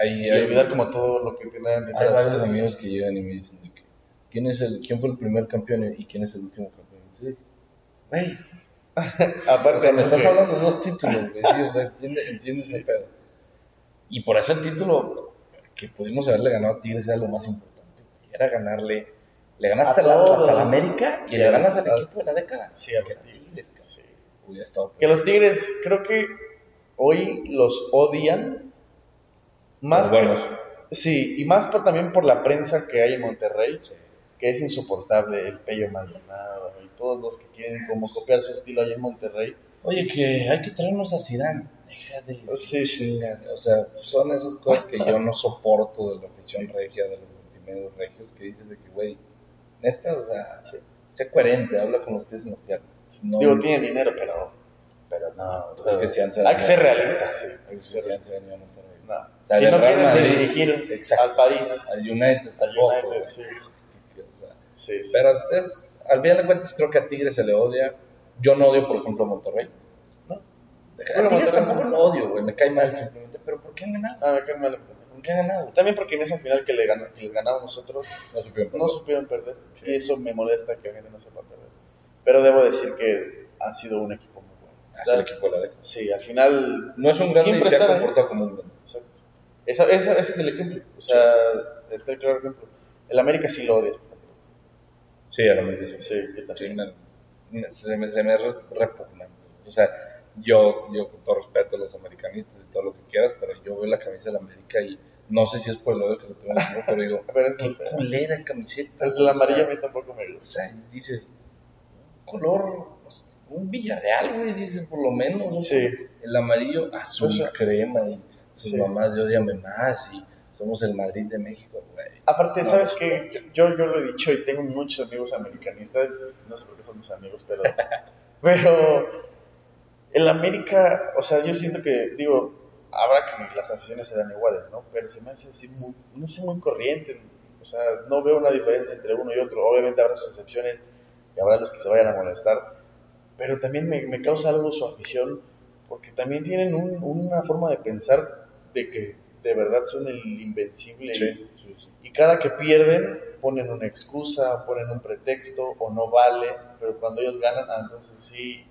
Ahí, Y olvidar como todo lo que tienen hay varios amigos que llegan y me dicen de que, ¿quién, es el, ¿quién fue el primer campeón y quién es el último campeón? Sí. Güey, Aparte, o sea, me de estás hablando de dos títulos, güey, sí, o sea, entiende, entiende ese pedo. Y por eso el título que pudimos haberle ganado a Tigres era lo más importante, era ganarle, le ganaste A al América y Y le ganas al equipo de la década. Sí, a los Tigres. Sí. Hubiera estado Que los Tigres, creo que hoy los odian más Los buenos. que- sí, y más por, también por la prensa que hay en Monterrey, que es insoportable, el Pello Maldonado y todos los que quieren como copiar su estilo allá en Monterrey. Oye, que hay que traernos a Zidane. Deja de Sí, sí. O sea, son esas cosas que yo no soporto de la afición regia, de los multimedios regios, que dices de que, güey, neta, o sea, sé coherente, habla con los pies en la tierra. No, Digo, tienen dinero, pero, pero no. Es que sí han hay que ser realistas, sí. hay que ser realistas. a Monterrey. No. sea, si no quieren dirigir exacto. al París, Al United al. United, sí. O sea, Sí, sí. Pero es, al final de cuentas creo que a Tigres se le odia. Yo no odio, por ejemplo, a Monterrey. No. A Bueno, Tigres Monterrey- tampoco lo odio, güey. Me cae mal simplemente. Pero ¿por qué han ganado? Ah, me cae mal. ¿Por qué han ganado? También porque en esa final que, le ganó, que les ganamos nosotros, No supieron. no supieron perder. Y eso me molesta que la gente no sepa perder. Pero debo decir que han sido un equipo muy bueno. Es el equipo de la década. Sí, al final. No es un grande y se ha ahí. comportado como un grande. Exacto. Esa, esa- ese es el ejemplo. O sea, está el claro ejemplo. El América sí lo odia. Sí, a la América sí. Sí, yo Sí, también. me- me- se, me, se me es repugnante. O sea, yo, yo con todo respeto a los americanistas y todo lo que quieras, pero yo veo la camisa de la América y no sé si es por el odio que lo tengo el pero digo, Pero es qué culera camiseta. Es la o sea, amarilla a mí tampoco me O gusta. sea, y dices, color, pues, un Villarreal, güey, dices, por lo menos. ¿no? Sí. El amarillo, azul, O sea, crema, y sus sí. mamás de odiame más, y somos el Madrid de México, güey. Aparte, No, ¿sabes no. qué? Yo, yo lo he dicho y tengo muchos amigos americanistas, no sé por qué son mis amigos, pero, pero el América, o sea, yo siento que, digo, habrá que las aficiones serán iguales, ¿no? Pero se me hace así muy, no sé, muy corriente, o sea, no veo una diferencia entre uno y otro, obviamente habrá sus excepciones y habrá los que se vayan a molestar, pero también me, me causa algo su afición, porque también tienen un- una forma de pensar de que de verdad son el invencible y- Sí, sí, sí. y cada que pierden ponen una excusa, ponen un pretexto o no vale, pero cuando ellos ganan, ah, entonces sí.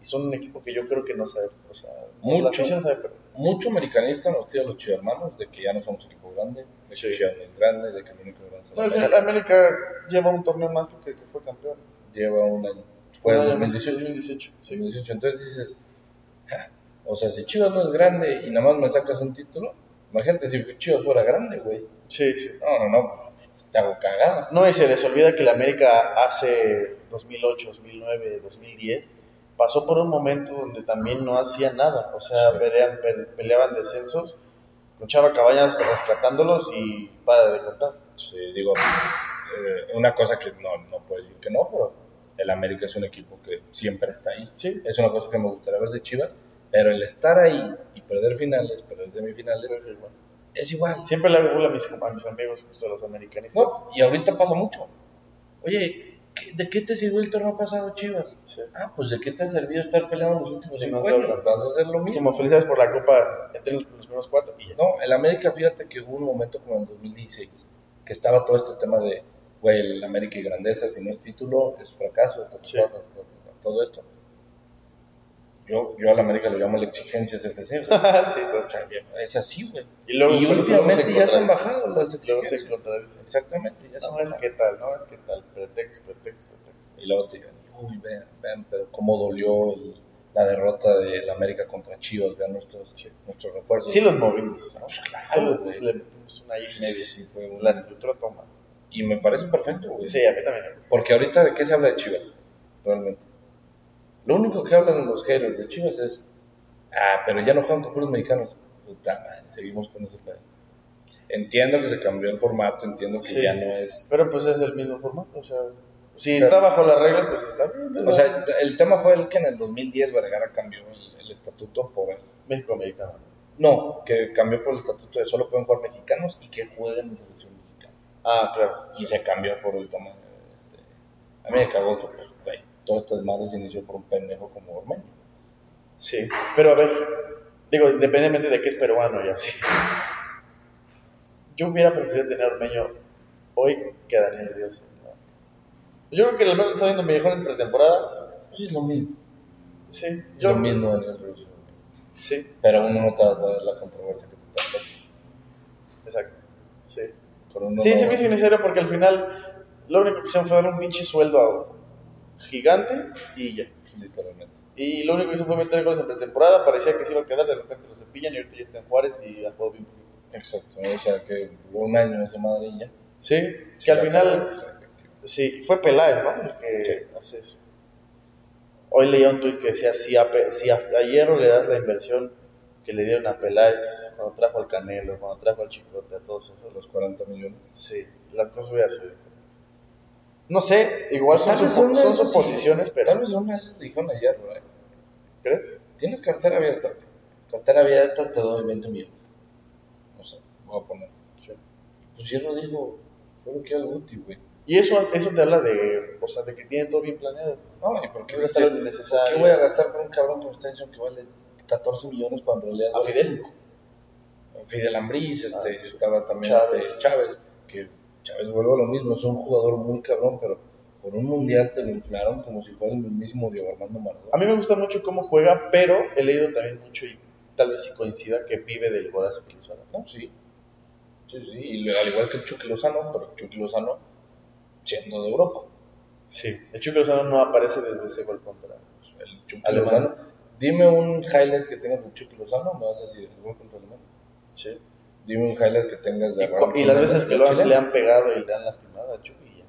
Y son un equipo que yo creo que no sabe, o sea, Mucho. no sabe. Mucho americanista nos tira a los chivermanos de que ya no somos equipo grande, de que es grande, de que el único grande No, al final América. América lleva un torneo más porque que fue campeón. Lleva un año. Fue más, 2018. 2018. Sí. 2018. Entonces dices, "Ja, o sea, si Chivas no es grande y nada más me sacas un título, imagínate si Chivas fuera grande, güey. sí, sí. No, no, no, te hago cagada. No, y se les olvida que la América hace 2008, 2009, 2010 pasó por un momento donde también no hacía nada, o sea, Sí. pelean- pe- peleaban descensos, con Chava Cabañas rescatándolos y para de contar. Sí, digo, eh, una cosa que no, no puedo decir que no, pero el América es un equipo que siempre está ahí. Sí. Es una cosa que me gustaría ver de Chivas, pero el estar ahí y perder finales, perder semifinales, es igual. Siempre le hago a mis, a mis amigos, pues, a los americanistas. No, y ahorita pasa mucho. Oye, ¿qué- ¿de qué te sirvió el torneo pasado, Chivas? Sí. Ah, pues ¿de qué te ha servido estar peleando los últimos cinco no, años? no. Vas a hacer lo mismo. como felicidades por la copa entre los primeros cuatro y ya. No, el América, fíjate que hubo un momento como en el 2016, que estaba todo este tema de, güey, el América y grandeza, si no es título, es fracaso, Sí. todo esto. Yo, yo al América lo llamo la exigencia FC, güey. sí. O sea, es así, güey. Y luego, y últimamente ya se han bajado las exigencias. Exactamente, ya No, es que tal, no, es que tal. Pretexto, pretexto, pretexto. Y luego te digan, uy, vean, vean, pero cómo dolió el- la derrota del América contra Chivas, vean nuestros, nuestros refuerzos. Sí los movimos, ¿no? Pues claro, güey. le media. Sí, fue un- La estructura toma. Y me parece perfecto, güey. Sí, a mí también. Porque ahorita, ¿de qué se habla de Chivas? Realmente. Lo único que hablan los haters de Chivas es, ah, pero ya no juegan con puros mexicanos. Puta madre, seguimos con ese pedo. Entiendo que se cambió el formato, entiendo que Sí. ya no es... Pero pues es el mismo formato, o sea, si Pero- está bajo las reglas, pues está bien. O sea, el tema fue el que en el 2010 Vergara cambió el, el estatuto por el... México-americano. No, que cambió por el estatuto de solo pueden jugar mexicanos y que jueguen. Ah, claro. Y se cambió por de... Este, a mí me cagó que, pues, güey, todo este desmadre se inició por un pendejo como Ormeño. Sí, pero a ver, digo, independientemente de que es peruano ya, sí. Yo hubiera preferido tener a Ormeño hoy que a Daniel Ríos. ¿no? Yo creo que el menos está viendo mejor en pretemporada. Pues es lo mismo. Sí, Yo lo mismo Daniel Russo. Sí, Pero uno no te va a saber la controversia que te exacto. Sí, Con uno sí se me hizo innecesario porque al final lo único que hicieron fue dar un pinche sueldo a gigante y ya. Literalmente. Y lo único que hizo fue meter goles en pretemporada, parecía que se iba a quedar, de repente lo cepillan y ahorita ya está en Juárez y ha jugado bien. Exacto. O sea que un año esa madre y ya. Sí, que al final Sí, fue Peláez, ¿no? El que hace eso. Hoy leía un tuit que decía, si a, si a, a Hierro le das la inversión que le dieron a Peláez cuando trajo al Canelo, cuando trajo al Chicote, a todos esos, Los 40 millones. sí, las cosas hubieran sido diferentes. No sé, igual son, Tal supo- son esas sí. suposiciones, Tal pero... vez una le dijeron ayer, güey. ¿Crees? Tienes cartera abierta. Cartera abierta te doy 20 millones. No sé, voy a poner. Pues Hierro dijo, yo no quiero al Guti, güey. Y eso, eso te habla de, o sea, de que tienen todo bien planeado. No, ¿y por qué, voy a gastar lo. ¿por qué voy a gastar con un cabrón como extensión que vale 14 millones cuando en realidad ¿A Fidel? Fidel Ambriz, este, Ah, estaba también Chávez. este, Chávez, que Chávez vuelve a lo mismo, es un jugador muy cabrón, pero por un mundial te lo inflaron como si fuera el mismísimo Diego Armando Maradona. A mí me gusta mucho cómo juega, pero he leído también mucho y tal vez sí coincida que vive del golazo que No, sí. Sí, sí, y al igual que Chucky Lozano, pero Chucky Lozano siendo de Europa. Sí, el Chucky Lozano no aparece desde ese gol contra. El Chucky. Lozano. Dime un highlight que tengas de Chucky Lozano, me vas a decir, gol contra Alemania. Sí. Dime un highlight que tengas de Raúl y las veces que lo han- le han pegado y le han lastimado a Chucky y ya.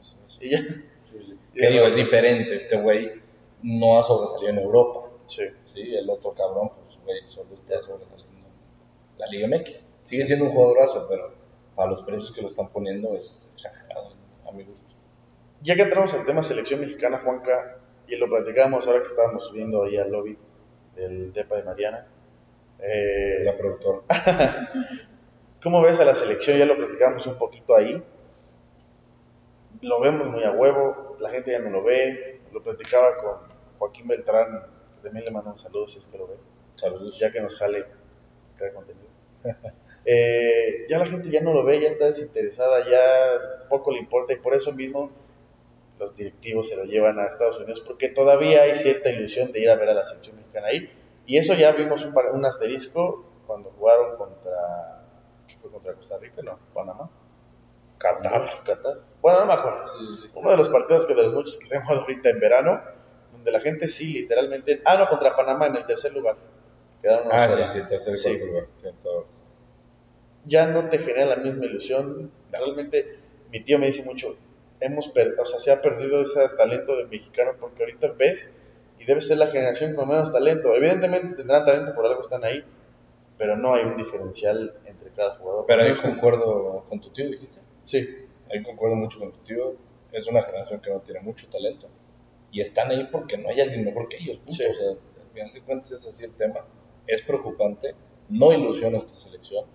Sí, sí. Y ya. Sí. Que digo, es diferente, este güey no ha sobresalido en Europa. Sí. Sí, el otro cabrón, pues, güey, solo está sobresaliendo en la Liga MX. Sigue siendo un jugadorazo, pero a los precios que lo están poniendo es exagerado, a mi gusto. Ya que entramos al tema selección mexicana, Juanca, y lo platicábamos ahora que estábamos subiendo ahí al lobby del Depa de Mariana. Eh, La productora. ¿Cómo ves a la selección? Ya lo platicamos un poquito ahí. Lo vemos muy a huevo, la gente ya no lo ve. Lo platicaba con Joaquín Beltrán, que también le mando un saludo si es que lo ve, Saludos. ya que nos jale crear contenido. Eh, ya la gente ya no lo ve, ya está desinteresada, ya poco le importa y por eso mismo los directivos se lo llevan a Estados Unidos porque todavía hay cierta ilusión de ir a ver a la selección mexicana ahí. Y eso ya vimos un, asterisco cuando jugaron contra. ¿Qué fue contra Costa Rica? No, Panamá. Qatar. Qatar. Bueno, no me acuerdo. Uno de los partidos que de los muchos que se han jugado ahorita en verano, donde la gente sí, literalmente. Ah, no, contra Panamá en el tercer lugar. Quedaron Ah, 1-0. sí, sí, tercer y Sí. cuarto lugar. Ya no te genera la misma ilusión. Realmente, mi tío me dice mucho, hemos per- o sea, se ha perdido ese talento del mexicano porque ahorita ves y debe ser la generación con menos talento. Evidentemente tendrán talento, por algo están ahí, pero no hay un diferencial entre cada jugador. Pero ahí concuerdo con tu tío, dijiste. Sí, Ahí concuerdo mucho con tu tío. Es una generación que no tiene mucho talento. Y están ahí porque no hay alguien mejor que ellos. punto. Sí. O sea, al final de cuentas es así el tema. Es preocupante. No ilusiona esta selección.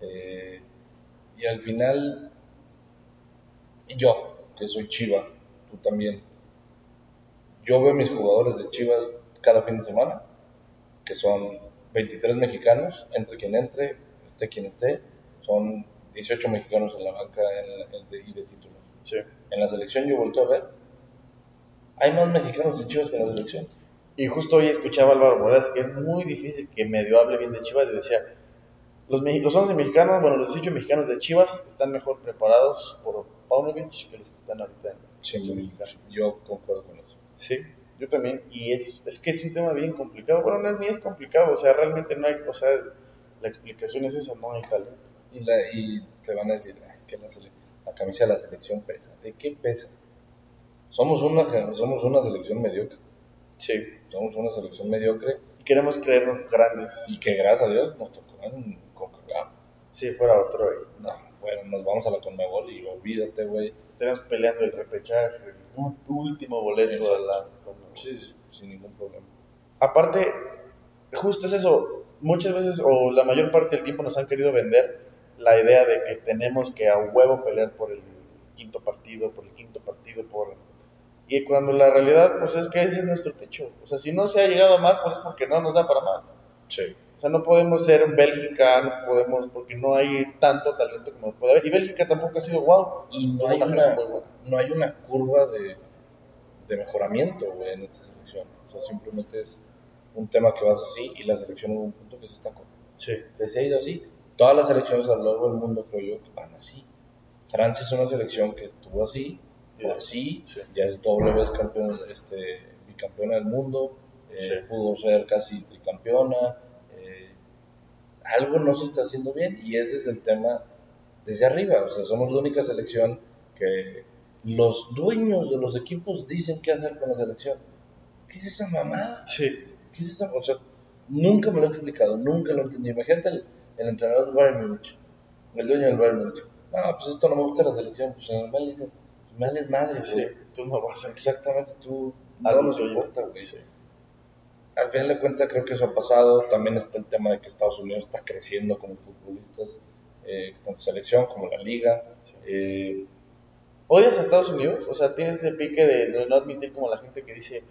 Eh, y al final, yo, que soy chiva, tú también. Yo veo mis jugadores de Chivas cada fin de semana, que son 23 mexicanos, entre quien entre, esté quien esté, son 18 mexicanos en la banca y de títulos. En la selección yo vuelto a ver, hay más mexicanos de Chivas que en la selección. Y justo hoy escuchaba a Álvaro Morales que es muy difícil que medio hable bien de Chivas y decía, los, los 11 mexicanos, bueno, los 18 mexicanos de Chivas están mejor preparados por Paunovic que los que están ahorita en sí, Yo concuerdo con eso. Sí, yo también. Y es, es que es un tema bien complicado. Bueno, no es ni es complicado, o sea, realmente no hay, o sea, la explicación es esa, no hay talento. Y, la, y te van a decir, ah, es que la, la camisa de la selección pesa. ¿De qué pesa? Somos una, somos una selección mediocre. Sí. Somos una selección mediocre. Y queremos creernos grandes. Y que gracias a Dios nos tocó en si fuera otro, güey. No, bueno, nos vamos a la Conmebol y olvídate, güey. Estaríamos peleando el repechaje, el último boleto de la Sí, sin ningún problema. Aparte, justo es eso. Muchas veces, o la mayor parte del tiempo, nos han querido vender la idea de que tenemos que a huevo pelear por el quinto partido, por el quinto partido, por... Y cuando la realidad, pues es que ese es nuestro techo. O sea, si no se ha llegado a más, pues es porque no nos da para más. Sí. O sea, no podemos ser Bélgica, no podemos, porque no hay tanto talento como puede haber. Y Bélgica tampoco ha sido wow. Y no, hay una, no hay una curva de, de mejoramiento en esta selección. O sea, simplemente es un tema que vas así y la selección en un punto que se está Sí. Que se ha ido así. Todas las selecciones a lo largo del mundo, creo yo, van así. Francia es una selección que estuvo así, o así, ya es doble vez campeón, este, bicampeona del mundo, eh, pudo ser casi tricampeona algo no se está haciendo bien y ese es el tema desde arriba. O sea, somos la única selección que los dueños de los equipos dicen qué hacer con la selección. ¿Qué es esa mamada? Sí. ¿Qué es esa? O sea, nunca me lo he explicado, nunca lo he entendido. Imagínate el, el entrenador del Bayern Munich, el dueño del Bayern Munich. No, pues esto no me gusta la selección. Pues normal dicen, pues me madre, sí, tú no vas a... Exactamente, tú no nos importa, güey. Sí al final de cuentas creo que eso ha pasado. También está el tema de que Estados Unidos está creciendo como futbolistas, eh, tanto selección como la liga. Eh, ¿Odias a Estados Unidos? O sea, tienes ese pique de, no admitir como la gente que dice,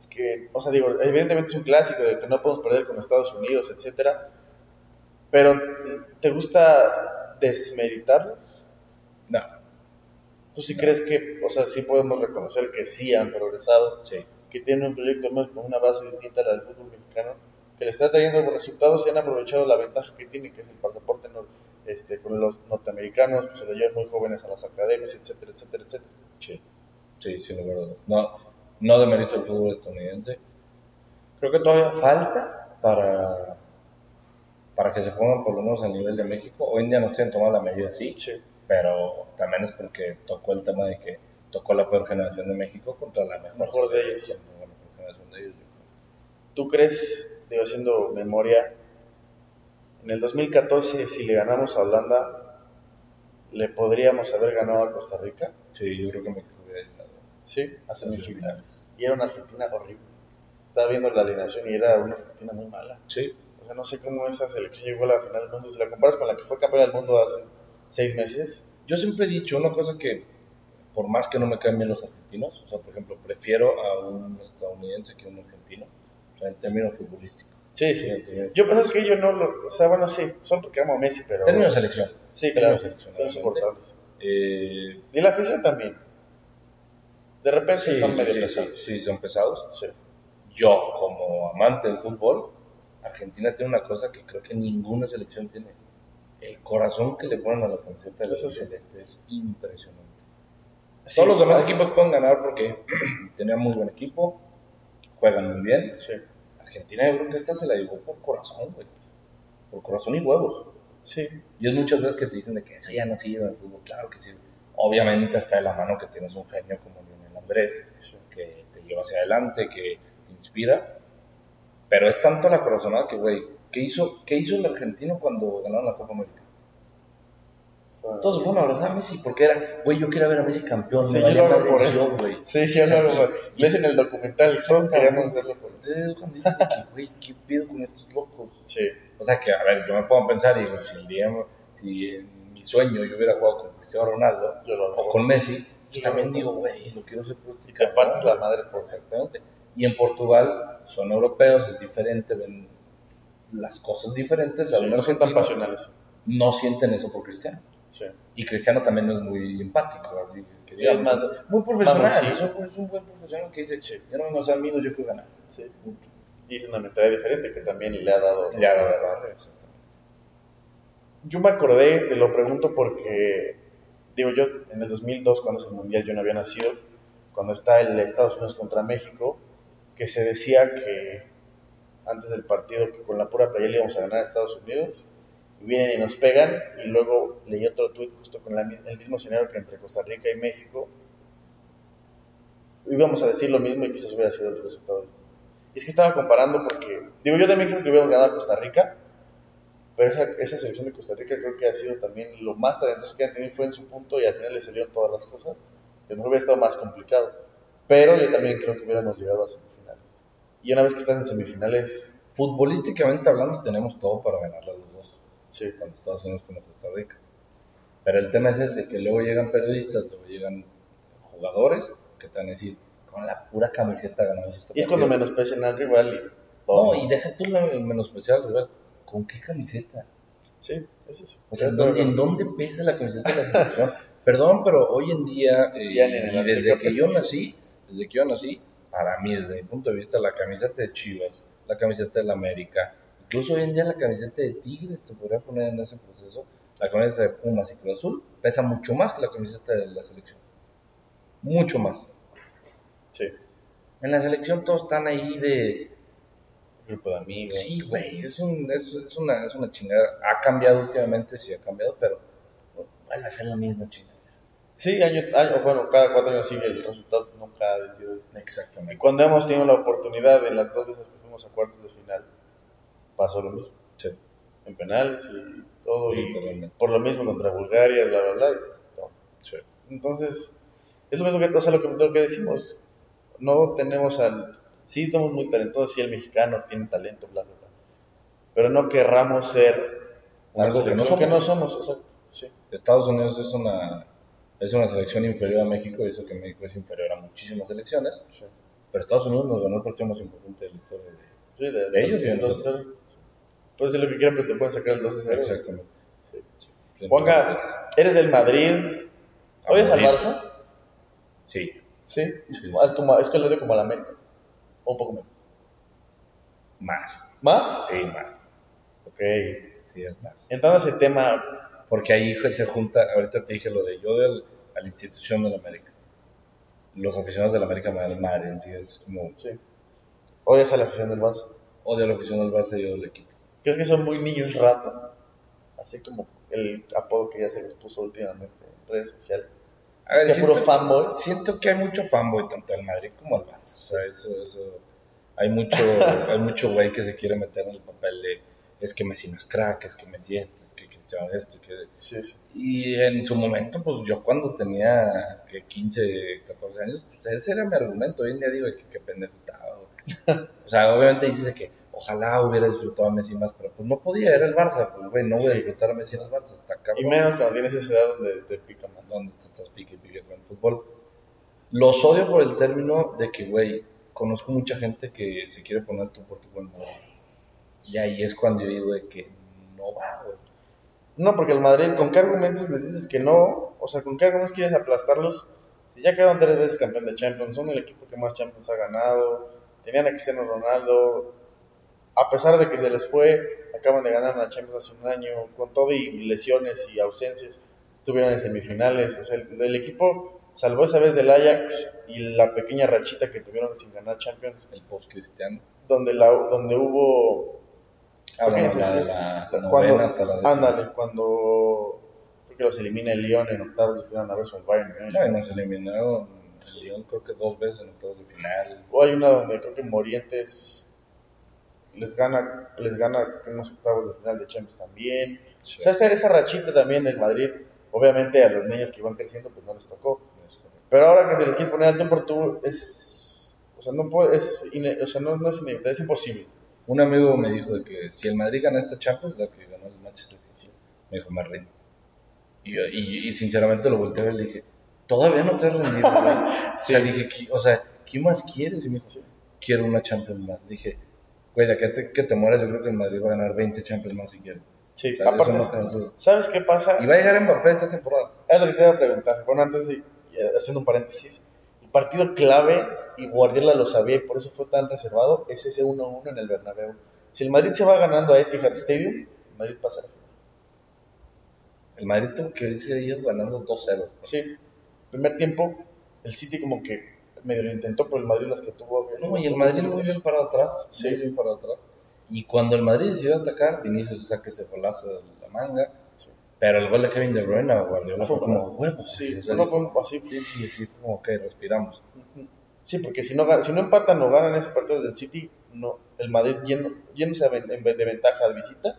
es que, o sea, digo, evidentemente es un clásico de que no podemos perder con Estados Unidos, etcétera, pero ¿te gusta desmeritarlos? No. ¿Tú sí crees que, o sea, sí podemos reconocer que sí han progresado? Sí que tiene un proyecto más con una base distinta a la del fútbol mexicano, que le está trayendo resultados y han aprovechado la ventaja que tiene, que es el pasaporte este, con los norteamericanos, que se lo llevan muy jóvenes a las academias, etcétera, etcétera, etcétera. Sí, sí, sí, lo verdad. No, no de mérito el fútbol estadounidense. Creo que todavía falta para, para que se pongan por lo menos a nivel de México. Hoy en día no tienen tomado la medida, sí, sí, pero también es porque tocó el tema de que tocó la peor generación de México contra la mejor, de ellos. ¿Tú crees, digo, haciendo memoria, en el 2014, si le ganamos a Holanda, ¿le podríamos haber ganado a Costa Rica? Sí, yo creo que México hubiera llegado. Sí, a semifinales. Y era una Argentina horrible. Estaba viendo la alineación y era una Argentina muy mala. Sí. O sea, no sé cómo esa selección llegó a la final del mundo. Si la comparas con la que fue campeona del mundo hace seis meses. Yo siempre he dicho una cosa que por más que no me caen bien los argentinos, o sea, por ejemplo, prefiero a un estadounidense que a un argentino, o sea, en términos futbolísticos. Sí, sí. Yo pienso que yo no lo, o sea, bueno, sí, son porque amo a Messi, pero... Términos de selección. Sí, claro, selección, son soportables. Eh... Y la afición también. De repente sí, son medio sí, pesados. Sí, son pesados. Sí. Yo, como amante del fútbol, Argentina tiene una cosa que creo que ninguna selección tiene. El corazón que le ponen a la camiseta de la celeste es impresionante. Todos los demás equipos pueden ganar porque tenían muy buen equipo, juegan muy bien. Argentina yo creo que esta se la llevó por corazón, güey. Por corazón y huevos. Sí. Y es muchas veces que te dicen de que eso ya no sirve en el fútbol. Claro que sí. Obviamente está de la mano que tienes un genio como Lionel Andrés, que te lleva hacia adelante, que te inspira. Pero es tanto la corazonada que, güey, ¿qué hizo, ¿qué hizo el argentino cuando ganaron la Copa América? Todos fueron a abrazar a Messi porque era, güey, yo quiero ver a Messi campeón. Sí, yo lo por eso, güey. Sí, yo lo hago Ves en el documental, todos queríamos hacerlo por eso. Entonces es cuando dices que, güey, ¿qué pido con estos locos? Sí. O sea que, a ver, yo me puedo pensar, y si, digamos, si en mi sueño yo hubiera jugado con Cristiano Ronaldo yo lo o con Messi, pues también digo, güey, lo quiero hacer por te partes la madre por Exactamente. Y en Portugal son europeos, es diferente, ven las cosas diferentes. Sí, no son tan pasionales. No sienten eso por Cristiano. Sí. Y Cristiano también no es muy empático, así que Sí, digamos, más- muy profesional. Es un, es un buen profesional que dice, yo no me más amigos, yo quiero ganar. Sí. Y es una mentalidad diferente que también le ha dado. Ya, la verdad, exactamente. Yo me acordé, te lo pregunto porque, digo yo, en el 2002, cuando es el Mundial, yo no había nacido, cuando está el Estados Unidos contra México, que se decía que antes del partido, que con la pura playa le íbamos a ganar a Estados Unidos, vienen y nos pegan, y luego leí otro tuit justo con la el mismo escenario que entre Costa Rica y México, íbamos a decir lo mismo y quizás hubiera sido el resultado distinto. Y es que estaba comparando porque, digo, yo también creo que hubiéramos ganado a Costa Rica, pero esa, esa selección de Costa Rica creo que ha sido también lo más talentoso que han tenido, fue en su punto y al final le salieron todas las cosas, que no hubiera estado más complicado. Pero yo también creo que hubiéramos llegado a semifinales. Y una vez que estás en semifinales, Futbolísticamente hablando, tenemos todo para ganarle a los dos. Sí, tanto Estados Unidos como Costa Rica. Pero el tema es ese, que luego llegan periodistas, luego llegan jugadores que te van a decir, con la pura camiseta ganamos este y es cuando partido". menosprecian al rival y todo. No, y deja tú menospreciar al rival. ¿Con qué camiseta? Sí, eso sí. O sea, ¿en Eso dónde, es en dónde pesa la camiseta de la selección? Perdón, pero hoy en día, eh, Ya desde que yo nací, desde que yo nací, para mí, desde mi punto de vista, la camiseta de Chivas, la camiseta de la América, incluso hoy en día la camiseta de Tigres, te podría poner en ese proceso, la camiseta de Pumas y Cruz Azul, pesa mucho más que la camiseta de la selección. Mucho más. Sí, En la selección todos están ahí de, grupo de amigos. Sí, güey, es, un, es, es, una, es una chingada. Ha cambiado últimamente, sí ha cambiado, pero vuelve a ser la misma chingada. Sí, año, año- bueno, cada cuatro años sigue el resultado, cada 22. Y Exactamente. cuando hemos tenido la oportunidad, en las dos veces que fuimos a cuartos de final, pasó lo mismo. Sí. En penales y todo, y por lo mismo contra Bulgaria, bla, bla, bla. no. Sí. Entonces, es lo mismo que, o sea, lo que, lo que decimos. No tenemos al. Sí, somos muy talentosos, sí, el mexicano tiene talento, bla, bla, bla. Pero no querramos ser Algo que no selección que no somos. somos, exacto. Sí. Estados Unidos es una, es una selección inferior a México, y eso que México es inferior a muchísimas selecciones, sí. pero Estados Unidos nos ganó el partido más importante de la historia de Sí, de, De ellos y de el 2 0. Puedes decir lo que quieras, pero te pueden sacar el 2 0. Exactamente. Sí. Sí. Eres del Madrid. ¿Odias al. Barça? Sí. Sí. Sí. Es, como, es que lo odio como a la América. O un poco menos. Más. ¿Más? Sí, más. Ok. Sí, es más. Entrando a ese tema, Porque ahí se junta, ahorita te dije lo de yo de a la institución de la América. Los aficionados de la América me dan madre, en sí es como sí. ¿Odias a la afición del Barça? odio a la afición del Barça y yo del equipo. ¿Crees que son muy niños rata? Así como el apodo que ya se les puso últimamente en redes sociales. A ver, Es que puro fanboy. Siento que hay mucho fanboy tanto al Madrid como al Barça. O sea, eso, eso, hay mucho, hay mucho güey que se quiere meter en el papel de es que Messi no es crack, es que Messi esto, es que Cristiano esto, que... Sí, sí. Y en su momento, pues yo cuando tenía que 15, 14 años, pues ese era mi argumento. Hoy en día digo que qué pendejo estaba. O sea, obviamente dice que ojalá hubiera disfrutado a Messi más, pero pues no podía, era el Barça. Pues güey, no voy a disfrutar a Messi en el Barça, está cabrón. Y menos cuando tienes esa edad donde te pica más. donde te estás pique y pique con el fútbol. Los odio por el término de que, güey, conozco mucha gente que se quiere poner tú por tu modo. Y ahí es cuando yo digo de que no va, güey. No, porque el Madrid, ¿con qué argumentos les dices que no? O sea, ¿con qué argumentos quieres aplastarlos? Si ya quedaron tres veces campeón de Champions, son el equipo que más Champions ha ganado, tenían a Cristiano Ronaldo, a pesar de que se les fue, acaban de ganar una Champions hace un año, con todo y lesiones y ausencias, estuvieron en semifinales. O sea, el, el equipo salvó esa vez del Ajax y la pequeña rachita que tuvieron sin ganar Champions, El post-cristiano. donde, la, donde hubo Ah, bueno, la de la cuando, hasta la décima. ándale, cuando creo que los elimina el Lyon en octavos de final a versus el Bayern. No, y nos eliminaron el Lyon creo que dos veces en octavos de final. O hay una donde creo que Morientes les gana, les gana unos octavos de final de Champions también. Sí. O sea, esa, esa rachita también del Madrid, obviamente a los niños que iban creciendo pues no les tocó. Pero ahora que se les quiere poner al tú por tú es, o sea, no puede, es, ine- o sea, no, no es inevitable, es imposible. Un amigo me dijo de que si el Madrid gana esta Champions, la que ganó el Manchester City, me dijo, me rindo. Y, y, y sinceramente lo volteé y le dije, todavía no te has rendido. O sea, dije, ¿qué- o sea, ¿qué más quieres? Y me dijo, quiero una Champions más. Dije, güey, de aquí te- que te mueras, yo creo que el Madrid va a ganar 20 Champions más si quiere. Sí, O sea, aparte, no. ¿sabes qué pasa? Y va a llegar Mbappé esta temporada. Es lo que te iba a preguntar. Bueno, antes de, eh, haciendo un paréntesis, el partido clave, y Guardiola lo sabía y por eso fue tan reservado, es ese 1-1 en el Bernabéu. Si el Madrid se va ganando a Etihad Stadium, el Madrid pasa. El Madrid tuvo que irse ellos ganando 2-0. Sí, primer tiempo, el City como que medio lo intentó, pero el Madrid las que tuvo... No, y el Madrid muy bien parado atrás. Sí. Muy bien parado atrás. Y cuando el Madrid decidió atacar, Vinicius saca ese golazo de la manga. Sí. Pero el gol de Kevin De Bruyne a Guardiola fue Fue como huevos. Sí, no fue así. sí, sí, sí, como que respiramos. Sí, porque si no, si no empatan o ganan ese partido del City, no, el Madrid yendo, yéndose de ventaja al visita,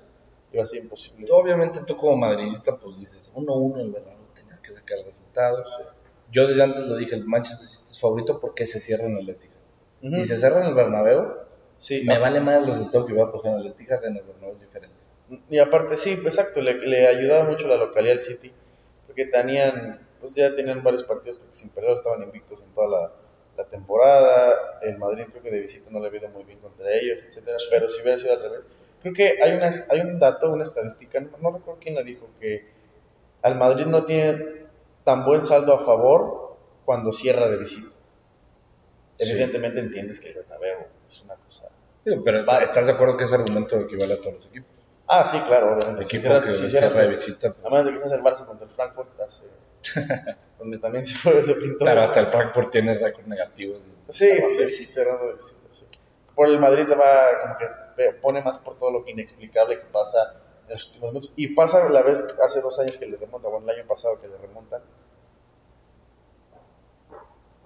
iba a ser imposible. Tú, obviamente tú como madridista pues dices 1-1 el verano, tenías que sacar el resultado. Yo desde antes lo dije, el Manchester City favorito porque se cierra en el Etihad. Ujú. Si se cierra en el Bernabéu, Sí, me vale más el resultado que va a pasar en el Etihad en el Bernabéu es diferente. Y aparte, sí, exacto, le, le ayudaba mucho la localidad del City, porque tenían, pues ya tenían varios partidos creo que sin perder, estaban invictos en toda la, la temporada, el Madrid creo que de visita no le ha ido muy bien contra ellos, etcétera, pero si hubiera sido al revés, creo que hay, una, hay un dato, una estadística, no, no recuerdo quién la dijo, que al Madrid no tiene tan buen saldo a favor cuando cierra de visita. Sí. Evidentemente entiendes que el Bernabéu es una cosa... Pero Vale. ¿estás de acuerdo que ese argumento equivale a todos los equipos? Ah, sí, claro, obviamente. El equipo que si cierras de visita, pues, Además de que es el Barça contra el Frankfurt, hace, donde también se fue ese pintó. Claro, hasta el Frankfurt tiene récord negativo. Sí, sí, sí, cerrando de visita, sí. Por el Madrid va como que pone más por todo lo que inexplicable que pasa en los últimos minutos. Y pasa la vez, hace dos años que le remonta, bueno, el año pasado que le remontan.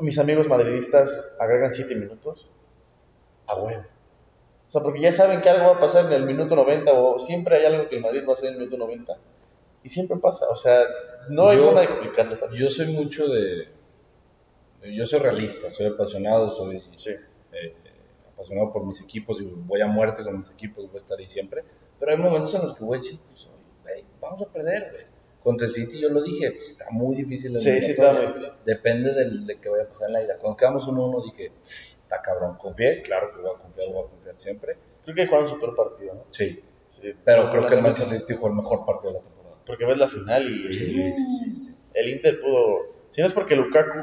Mis amigos madridistas agregan siete minutos a huevo. O sea, porque ya saben que algo va a pasar en el minuto 90 o siempre hay algo que el Madrid va a hacer en el minuto 90. Y siempre pasa, o sea, no hay Yo- forma de explicarlo, ¿sabes? Yo soy mucho de... Yo soy realista, soy apasionado, soy Sí. eh, apasionado por mis equipos y voy a muerte con mis equipos, voy a estar ahí siempre. Pero hay momentos en los que voy a decir, pues, vamos a perder, güey. Contra el City yo lo dije, pues, está muy difícil. la Sí, sí, está muy difícil. Depende del, de que vaya a pasar en la ida. Cuando quedamos 1-1 dije, está cabrón, confié, claro que voy a confiar, voy a confiar siempre. Creo que jugaron su peor partido, ¿no? Sí, Sí. pero creo que el Manchester City jugó el mejor partido de la temporada. Porque ves la final y Sí, sí, sí, el Inter pudo. Si no es porque Lukaku,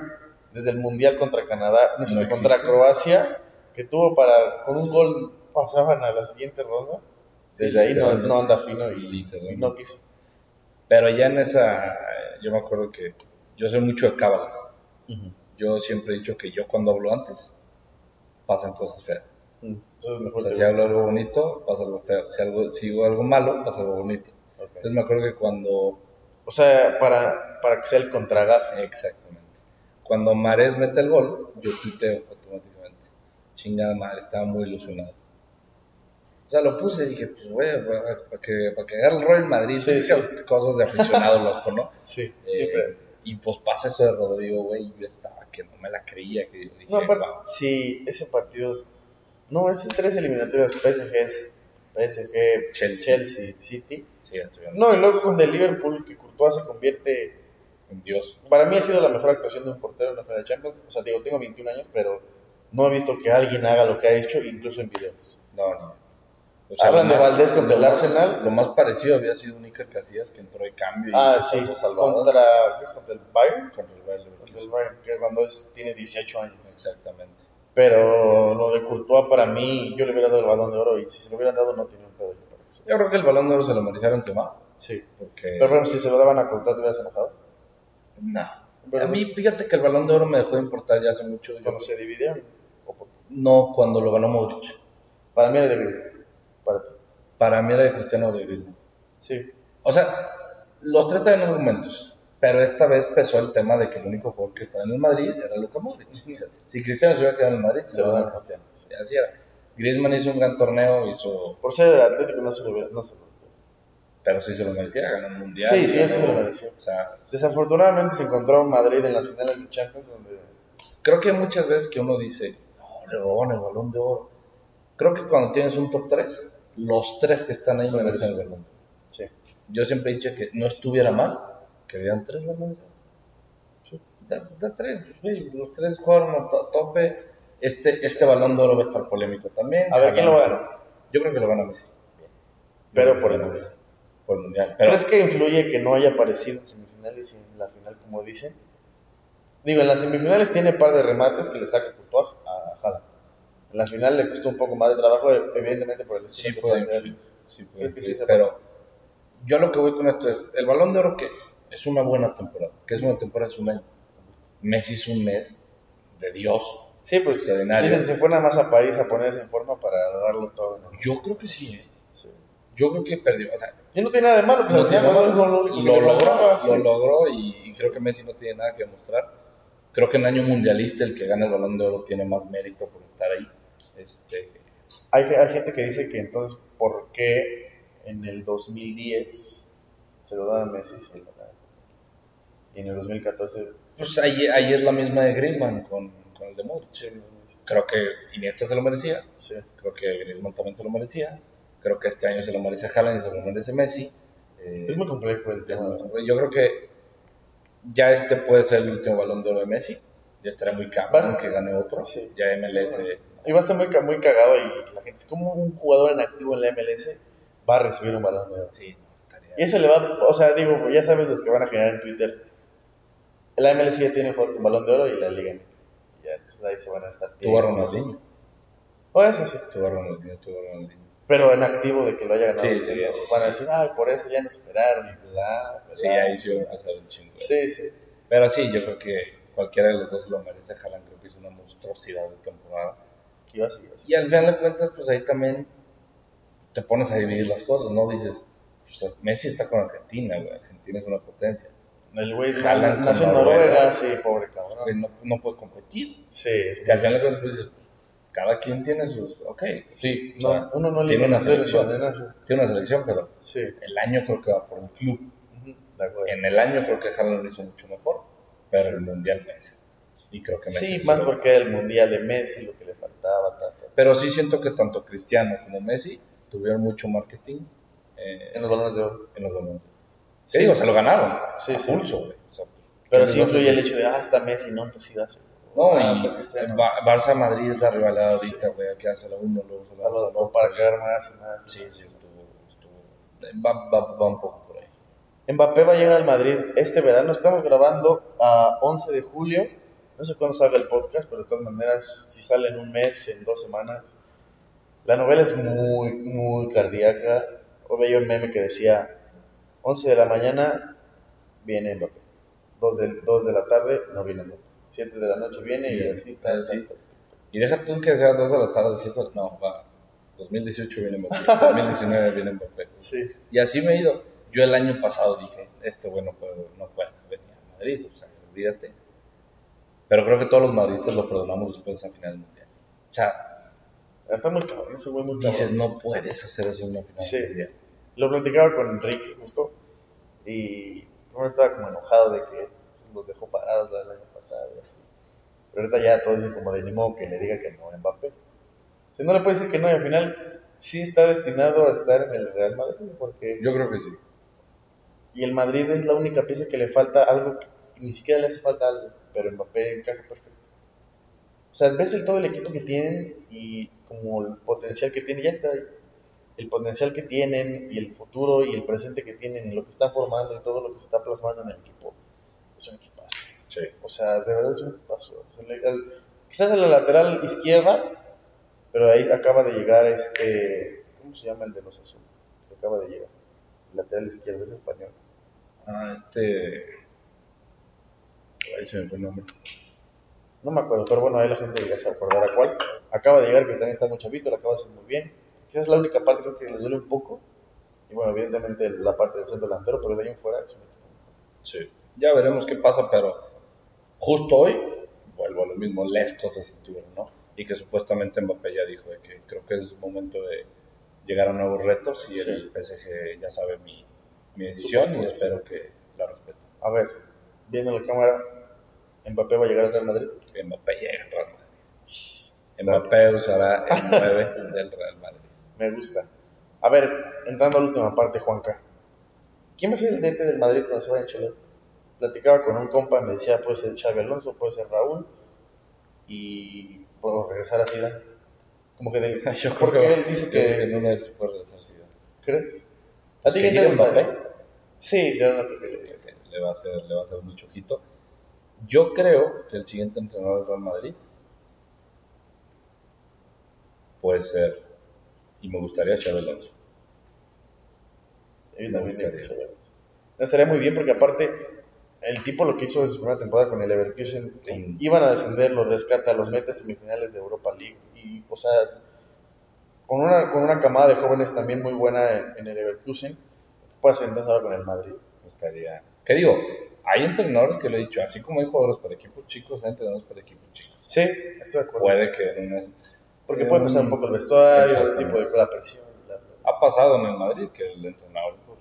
desde el Mundial contra Canadá, no, No contra existe. Croacia, que tuvo para. con un gol pasaban a la siguiente ronda, desde ahí no, anda fino y, y no quiso. Pero ya en esa, yo me acuerdo que yo soy mucho de cábalas. Yo siempre he dicho que yo cuando hablo antes, pasan cosas feas. Entonces O sea, si hablo algo bonito, pasa algo feo. Si, algo, si digo algo malo, pasa algo bonito. Entonces me acuerdo que cuando, O sea, para, para que sea el contragafe. exactamente, cuando Mares mete el gol, yo tuiteo automáticamente. Chingada madre, estaba muy ilusionado. O sea, lo puse y dije, pues, güey, para que, para que agarre el Royal Madrid, Sí, sí, sí. cosas de aficionado loco, ¿no? Sí, Eh, siempre. y pues pasa eso de Rodrigo, güey, y yo estaba que no me la creía, que dije, No, "Guau". sí, ese partido. No, esos tres eliminatorios: PSG, PSG, Chelsea. Chelsea, City. sí. No, y luego con el Liverpool, que Courtois se convierte. En Dios. Para mí ha sido la mejor actuación de un portero en la final de Champions. O sea, digo, tengo 21 años, pero no he visto que alguien haga lo que ha hecho, incluso en videos. No, no. O Hablan de Valdés contra el Arsenal. Lo más parecido había sido Única Casillas que entró de cambio y Ah, sí, contra, ¿qué es? contra el Bayern. contra el Bayer Contra el Bayern, que cuando es, tiene 18 años. Exactamente. Pero lo de Courtois, para mí, yo le hubiera dado el balón de oro y si se lo hubieran dado, no tenía un pedo. yo para eso. Yo creo que el balón de oro se lo merecía Benzema. Sí. Porque... Pero bueno, si se lo daban a Courtois, ¿te hubieras enojado? no. Pero- a mí, fíjate que el balón de oro me dejó de importar ya hace mucho. Yo- Cuando se dividieron. No, cuando lo ganó Modric. Para mí era ti. Para mí era de Cristiano de Griezmann. Sí. O sea, los tres traen argumentos. Pero esta vez pesó el tema de que el único jugador que estaba en el Madrid era Luka Modric. Sea, si Cristiano se hubiera quedado en el Madrid, se lo dan a Cristiano. Y así era. Griezmann hizo un gran torneo, hizo, Por ser del Atlético no se lo hubiera. No se lo pero sí se lo merecía, ganó un mundial. Sí, sí, ganó- sí se lo mereció. O sea, Desafortunadamente se encontró en Madrid en las finales de Champions, donde. creo que muchas veces que uno dice, no, le roban el balón de oro. Creo que cuando tienes un top 3, los tres que están ahí merecen balón. Sí. Yo siempre he dicho que no estuviera mal que vean tres balones de oro. da, tres, los tres jugaron a tope. Este, este balón de oro va a estar polémico también. A ver, ¿quién lo va a ganar? Yo creo que lo van a Messi. Pero por el mundial. Por el mundial. ¿Crees que influye que no haya aparecido en semifinales y en la final, como dicen? Digo, en las semifinales tiene un par de remates que le saca Courtois a la final le costó un poco más de trabajo, evidentemente por el Sí, puede Sí, puede que sí pero yo lo que voy con esto es, el balón de oro que es, es una buena temporada, que es una temporada, es un año. Messi es un mes de Dios. Sí, pues dicen, se fue nada más a París a ponerse en forma para darlo todo. Yo creo que sí, ¿eh? Yo creo que perdió. O sea, y no tiene nada de malo, pues lo, logró, lo logró y, creo que Messi no tiene nada que demostrar. Creo que en año mundialista el que gana el balón de oro tiene más mérito por estar ahí. Este... Hay, hay gente que dice que entonces, ¿por qué en el 2010 se lo dan a Messi y en el 2014 pues ahí, ahí, es la misma de Griezmann con, con el de Modric. Creo que Iniesta se lo merecía. Creo que Griezmann también se lo merecía. Creo que este año se lo merece Haaland y se lo merece Messi. Eh, es muy complejo el tema yo creo que ya este puede ser el último balón de oro de Messi. Ya estará muy cabrón que gane otro. Ya MLS va a estar muy, muy cagado y la gente como un jugador en activo en la MLS va a recibir un balón de oro. Sí, Y eso le va, o sea, digo, ya sabes los que van a generar en Twitter. La MLS ya tiene un balón de oro y la Liga Ya, entonces ahí se van a estar. Tuvo a Ronaldinho. O eso sí. Tuvo a Ronaldinho, tuvo a Ronaldinho. Pero en activo de que lo haya ganado. Sí, sí, sí, van a decir, ay, por eso ya no esperaron y bla, Sí, ahí sí va a pasar un chingo. Sí, sí. Pero sí, yo creo que cualquiera de los dos lo merece. Haaland creo que es una monstruosidad de temporada. Y, al final de cuentas, pues ahí también te pones a dividir las cosas, ¿no? Dices, pues, Messi está con Argentina, güey. Argentina es una potencia. El güey nació en Noruega, sí, pobre cabrón. No, no puede competir. Sí, es que al final de pues, dices, cada quien tiene sus. Ok, sí. No, uno no tiene una selección. Tiene una selección, pero sí. el año creo que va por un club. En el año creo que Haaland lo hizo mucho mejor, pero el mundial Messi. Y creo que. Sí, más porque el mundial de Messi, lo que le faltaba. Pero sí siento que tanto Cristiano como Messi tuvieron mucho marketing. Eh, en los balones de oro. En los balones Sí, digo, se lo ganaron. Sí, sí. Pulso, pero sí influye el hecho de, ah, está Messi, no, pues sí, dárselo. No, ah, y Barça-Madrid es la rivalidad ahorita, güey, aquí hace la uno, luego se la para quedar más y más. Sí, sí, estuvo, estuvo va, va, va, un poco por ahí. Mbappé va a llegar al Madrid este verano, estamos grabando a 11 de julio, no sé cuándo salga el podcast, pero de todas maneras, si sale en un mes, en dos semanas, la novela es muy, muy cardíaca. O veía un meme que decía, 11 de la mañana viene Mbappé. 2 de, 2 de la tarde no viene Mbappé. 7 de la noche viene y así. así. Y deja tú que sea 2 de la tarde, 7 no, va. 2018 viene Mbappé, 2019 viene Mbappé. Sí. Y así me he ido. Yo el año pasado dije, este güey no, puede, no puedes venir a Madrid, o sea, olvídate. Pero creo que todos los madridistas lo perdonamos después de esa final mundial. O sea, Está muy cabrón, eso muy, muy cabrón. Dices, no puedes hacer eso en una final. Sí. Lo platicaba con Enrique justo. Y uno estaba como enojado de que los dejó parados el año pasado y así. Pero ahorita ya todo dicen como de ni modo que le diga que no a Mbappé. Si no le puede decir que no y al final sí está destinado a estar en el Real Madrid. Porque... Yo creo que sí. Y el Madrid es la única pieza que le falta algo, ni siquiera le hace falta algo, pero Mbappé encaja perfecto. O sea, ves el, todo el equipo que tienen y como el potencial que tienen, ya está ahí. El potencial que tienen y el futuro y el presente que tienen y lo que están formando y todo lo que se está plasmando en el equipo. Es un equipazo. Sí. O sea, de verdad es un equipazo. quizás en la lateral izquierda, pero ahí acaba de llegar este. ¿Cómo se llama el de los azules? Acaba de llegar. El lateral izquierdo es español. Ah, este. Ahí se me fue el nombre. No me acuerdo, pero bueno, ahí la gente ya se acordará cuál. Acaba de llegar, que también está muy chavito, lo acaba de hacer muy bien. Esa es la única parte creo que le duele un poco. Y bueno, evidentemente la parte del centro delantero, pero de ahí en fuera es Sí, ya veremos qué pasa, pero justo hoy, vuelvo a lo mismo, les cosas se ¿no? Y que supuestamente Mbappé ya dijo de que creo que es momento de llegar a nuevos retos y el PSG ya sabe mi, mi decisión y espero que la respete. A ver, viendo la cámara, Mbappé va a llegar al Real Madrid. Mbappé llega al Real Madrid. Mbappé usará el 9 del Real Madrid. Me gusta. A ver, entrando a la última parte, Juanca. ¿Quién va a ser el DT del Madrid cuando se vaya a Ancelotti? platicaba con un compa, me decía, puede ser Xavi Alonso, puede ser Raúl, y puedo regresar a Zidane. Como que de, Yo creo porque que él dice que, en una vez puede regresar Zidane. ¿crees? ¿A ti ¿Que quién te gusta? Mbappé? Sí, yo no creo que que le va a hacer, le va a hacer mucho ojito. Yo creo que el siguiente entrenador del Real Madrid puede ser, y me gustaría Xabi Alonso. Gustaría. Estaría muy bien porque aparte el tipo lo que hizo en su primera temporada con el Leverkusen, Sí. iban a descender, los rescata, los mete a semifinales de Europa League y, o sea, con una, con una camada de jóvenes también muy buena en, en el Leverkusen, puede ser entonces ahora con el Madrid. Estaría. ¿Qué digo? Hay entrenadores que lo he dicho, así como hay jugadores para equipos chicos, hay entrenadores para equipos chicos. Sí, estoy de acuerdo. Puede que en una- porque puede pasar un poco el vestuario, el tipo de la presión. bla. Ha pasado en el Madrid que el entrenador pues,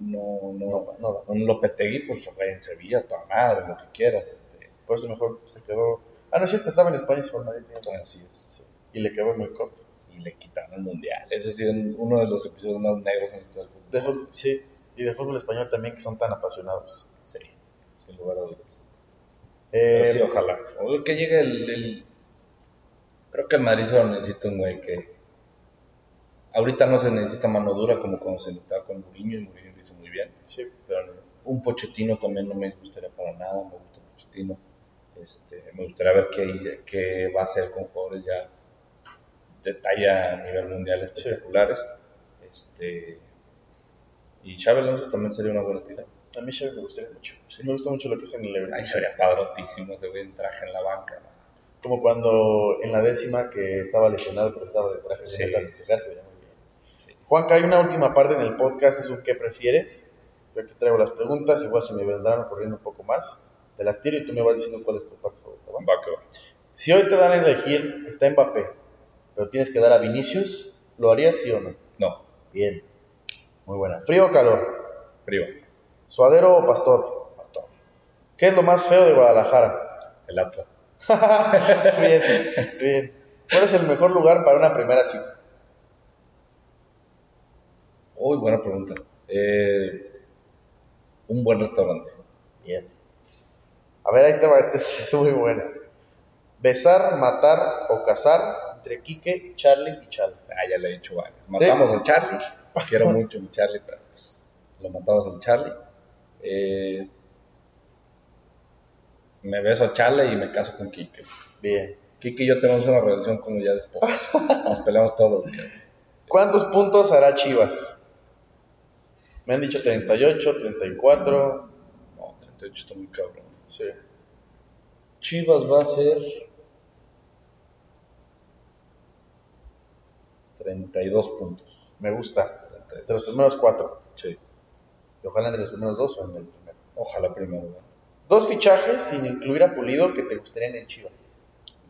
no, no, No, no da. un Lopetegui, pues en Sevilla, toda madre, lo que quieras. Este, Por eso mejor se quedó. Ah, no es cierto, estaba en España y se fue al Madrid. así es. Sí. Y le quedó muy corto. Y le quitaron el mundial. Ese ha sido uno de los episodios más negros en la del fútbol. De fútbol- sí, y de fútbol español también que son tan apasionados. Sí, sin lugar a dudas. Eh, sí, ojalá. Que llegue el, el- Creo que el Madrid solo necesita un güey que. Ahorita no se necesita mano dura como cuando se necesitaba con Mourinho, y Mourinho lo hizo muy bien. sí. Pero un Pochettino también no me gustaría para nada, me gusta Pochettino. Este, me gustaría ver qué, hice- qué va a hacer con jugadores ya de talla a nivel mundial espectaculares. Este, y Xabi Alonso también sería una buena tira. A mí Xavi me gustaría mucho. Me gusta mucho lo que es en el Leverkusen. Ahí sería padrotísimo, de en traje en la banca. ¿no? Como cuando en la décima que estaba lesionado pero estaba de traje Sí, de sí, bien. Juanca, hay una última parte en el podcast, es un ¿qué prefieres? Yo aquí traigo las preguntas, igual se me vendrán ocurriendo un poco más. Te las tiro y tú me vas diciendo cuál es tu parte favorita. que va. Si hoy te dan a elegir, está Mbappé, pero tienes que dar a Vinicius, ¿lo harías sí o no? No, Bien. Muy buena. ¿Frío o calor? frío. ¿Suadero o pastor? Pastor. ¿Qué es lo más feo de Guadalajara? El Atlas. bien, bien. ¿Cuál es el mejor lugar para una primera cita? Uy, buena pregunta. Eh, un buen restaurante. Bien. A ver, ahí te va, este es muy bueno. Besar, matar o casar entre Quique, Charlie y Charlie. Ah, ya le he dicho varias. Matamos al Charlie. Quiero mucho a mi Charlie, pero pues lo matamos al Charlie. Eh, me beso a Charlie y me caso con Kike. Bien. Kike y yo tenemos una relación como ya después. Nos peleamos todos los días. ¿Cuántos puntos hará Chivas? Me han dicho 38, 34. No, 38 está muy cabrón. Sí. Chivas va a ser 32 puntos. Me gusta. 32. De los primeros cuatro. Sí. Y ojalá entre los primeros dos o en el primero. Ojalá primero. ¿no? Dos fichajes sin incluir a Pulido que te gustarían en Chivas.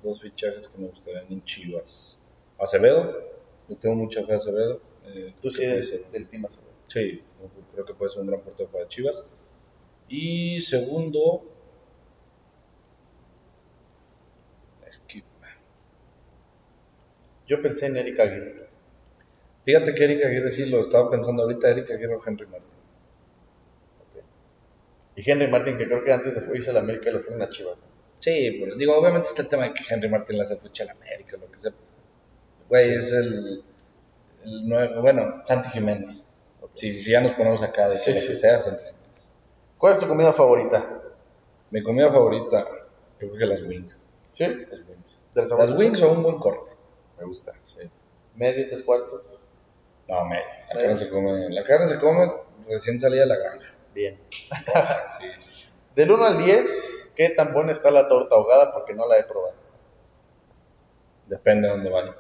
Dos fichajes que me gustarían en Chivas. Acevedo. Yo tengo mucha fe a Acevedo. Eh, Tú sí eres ser- del team azul. Sí, creo que puede ser un gran portero para Chivas. Y segundo, es que, Yo pensé en Erika Aguirre. fíjate que Eric Aguirre sí lo estaba pensando ahorita, Eric Aguirre o Henry Martin. Y Henry Martin, que creo que antes de irse a la América lo fue una Chivas. Sí, pero digo, obviamente está el tema de que Henry Martin le hace fucha a la América, lo que sea. Güey, es el, el nuevo, bueno, Santi Jiménez. Si, si ya nos ponemos acá de Sí, que lo sí. que sea, Santi Jiménez. ¿Cuál es tu comida favorita? Mi comida favorita, yo creo que las wings. ¿Sí? Las wings. Las wings son un buen corte. Me gusta. Sí. Medio, tres cuartos. No, me, la Medio. carne se come, la carne se come recién salida de la granja. Bien. Sí, sí, sí. Del 1 al 10, ¿qué tan buena está la torta ahogada? Porque no la he probado. Depende de dónde vayas.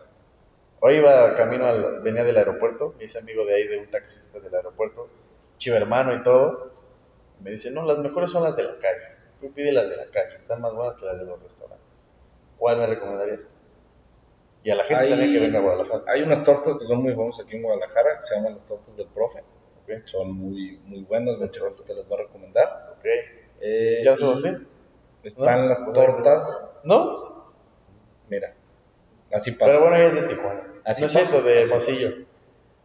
Hoy iba camino al, venía del aeropuerto, me hice amigo de ahí de un taxista del aeropuerto, chivo hermano y todo. Me dice, no, las mejores son las de la calle. Tú pide las de la calle, están más buenas que las de los restaurantes. ¿Cuál me recomendarías? Y a la gente Hay- también que venga a Guadalajara. Hay unas tortas que son muy famosas aquí en Guadalajara, que se llaman las tortas del profe. Son muy, muy buenas, mucha gente te las va a recomendar. Ok. Eh, ¿Ya y Sebastián? Están ¿No? las tortas, ¿No? mira, así pasa. Pero bueno, ella es de Tijuana. Así no es de Hermosillo.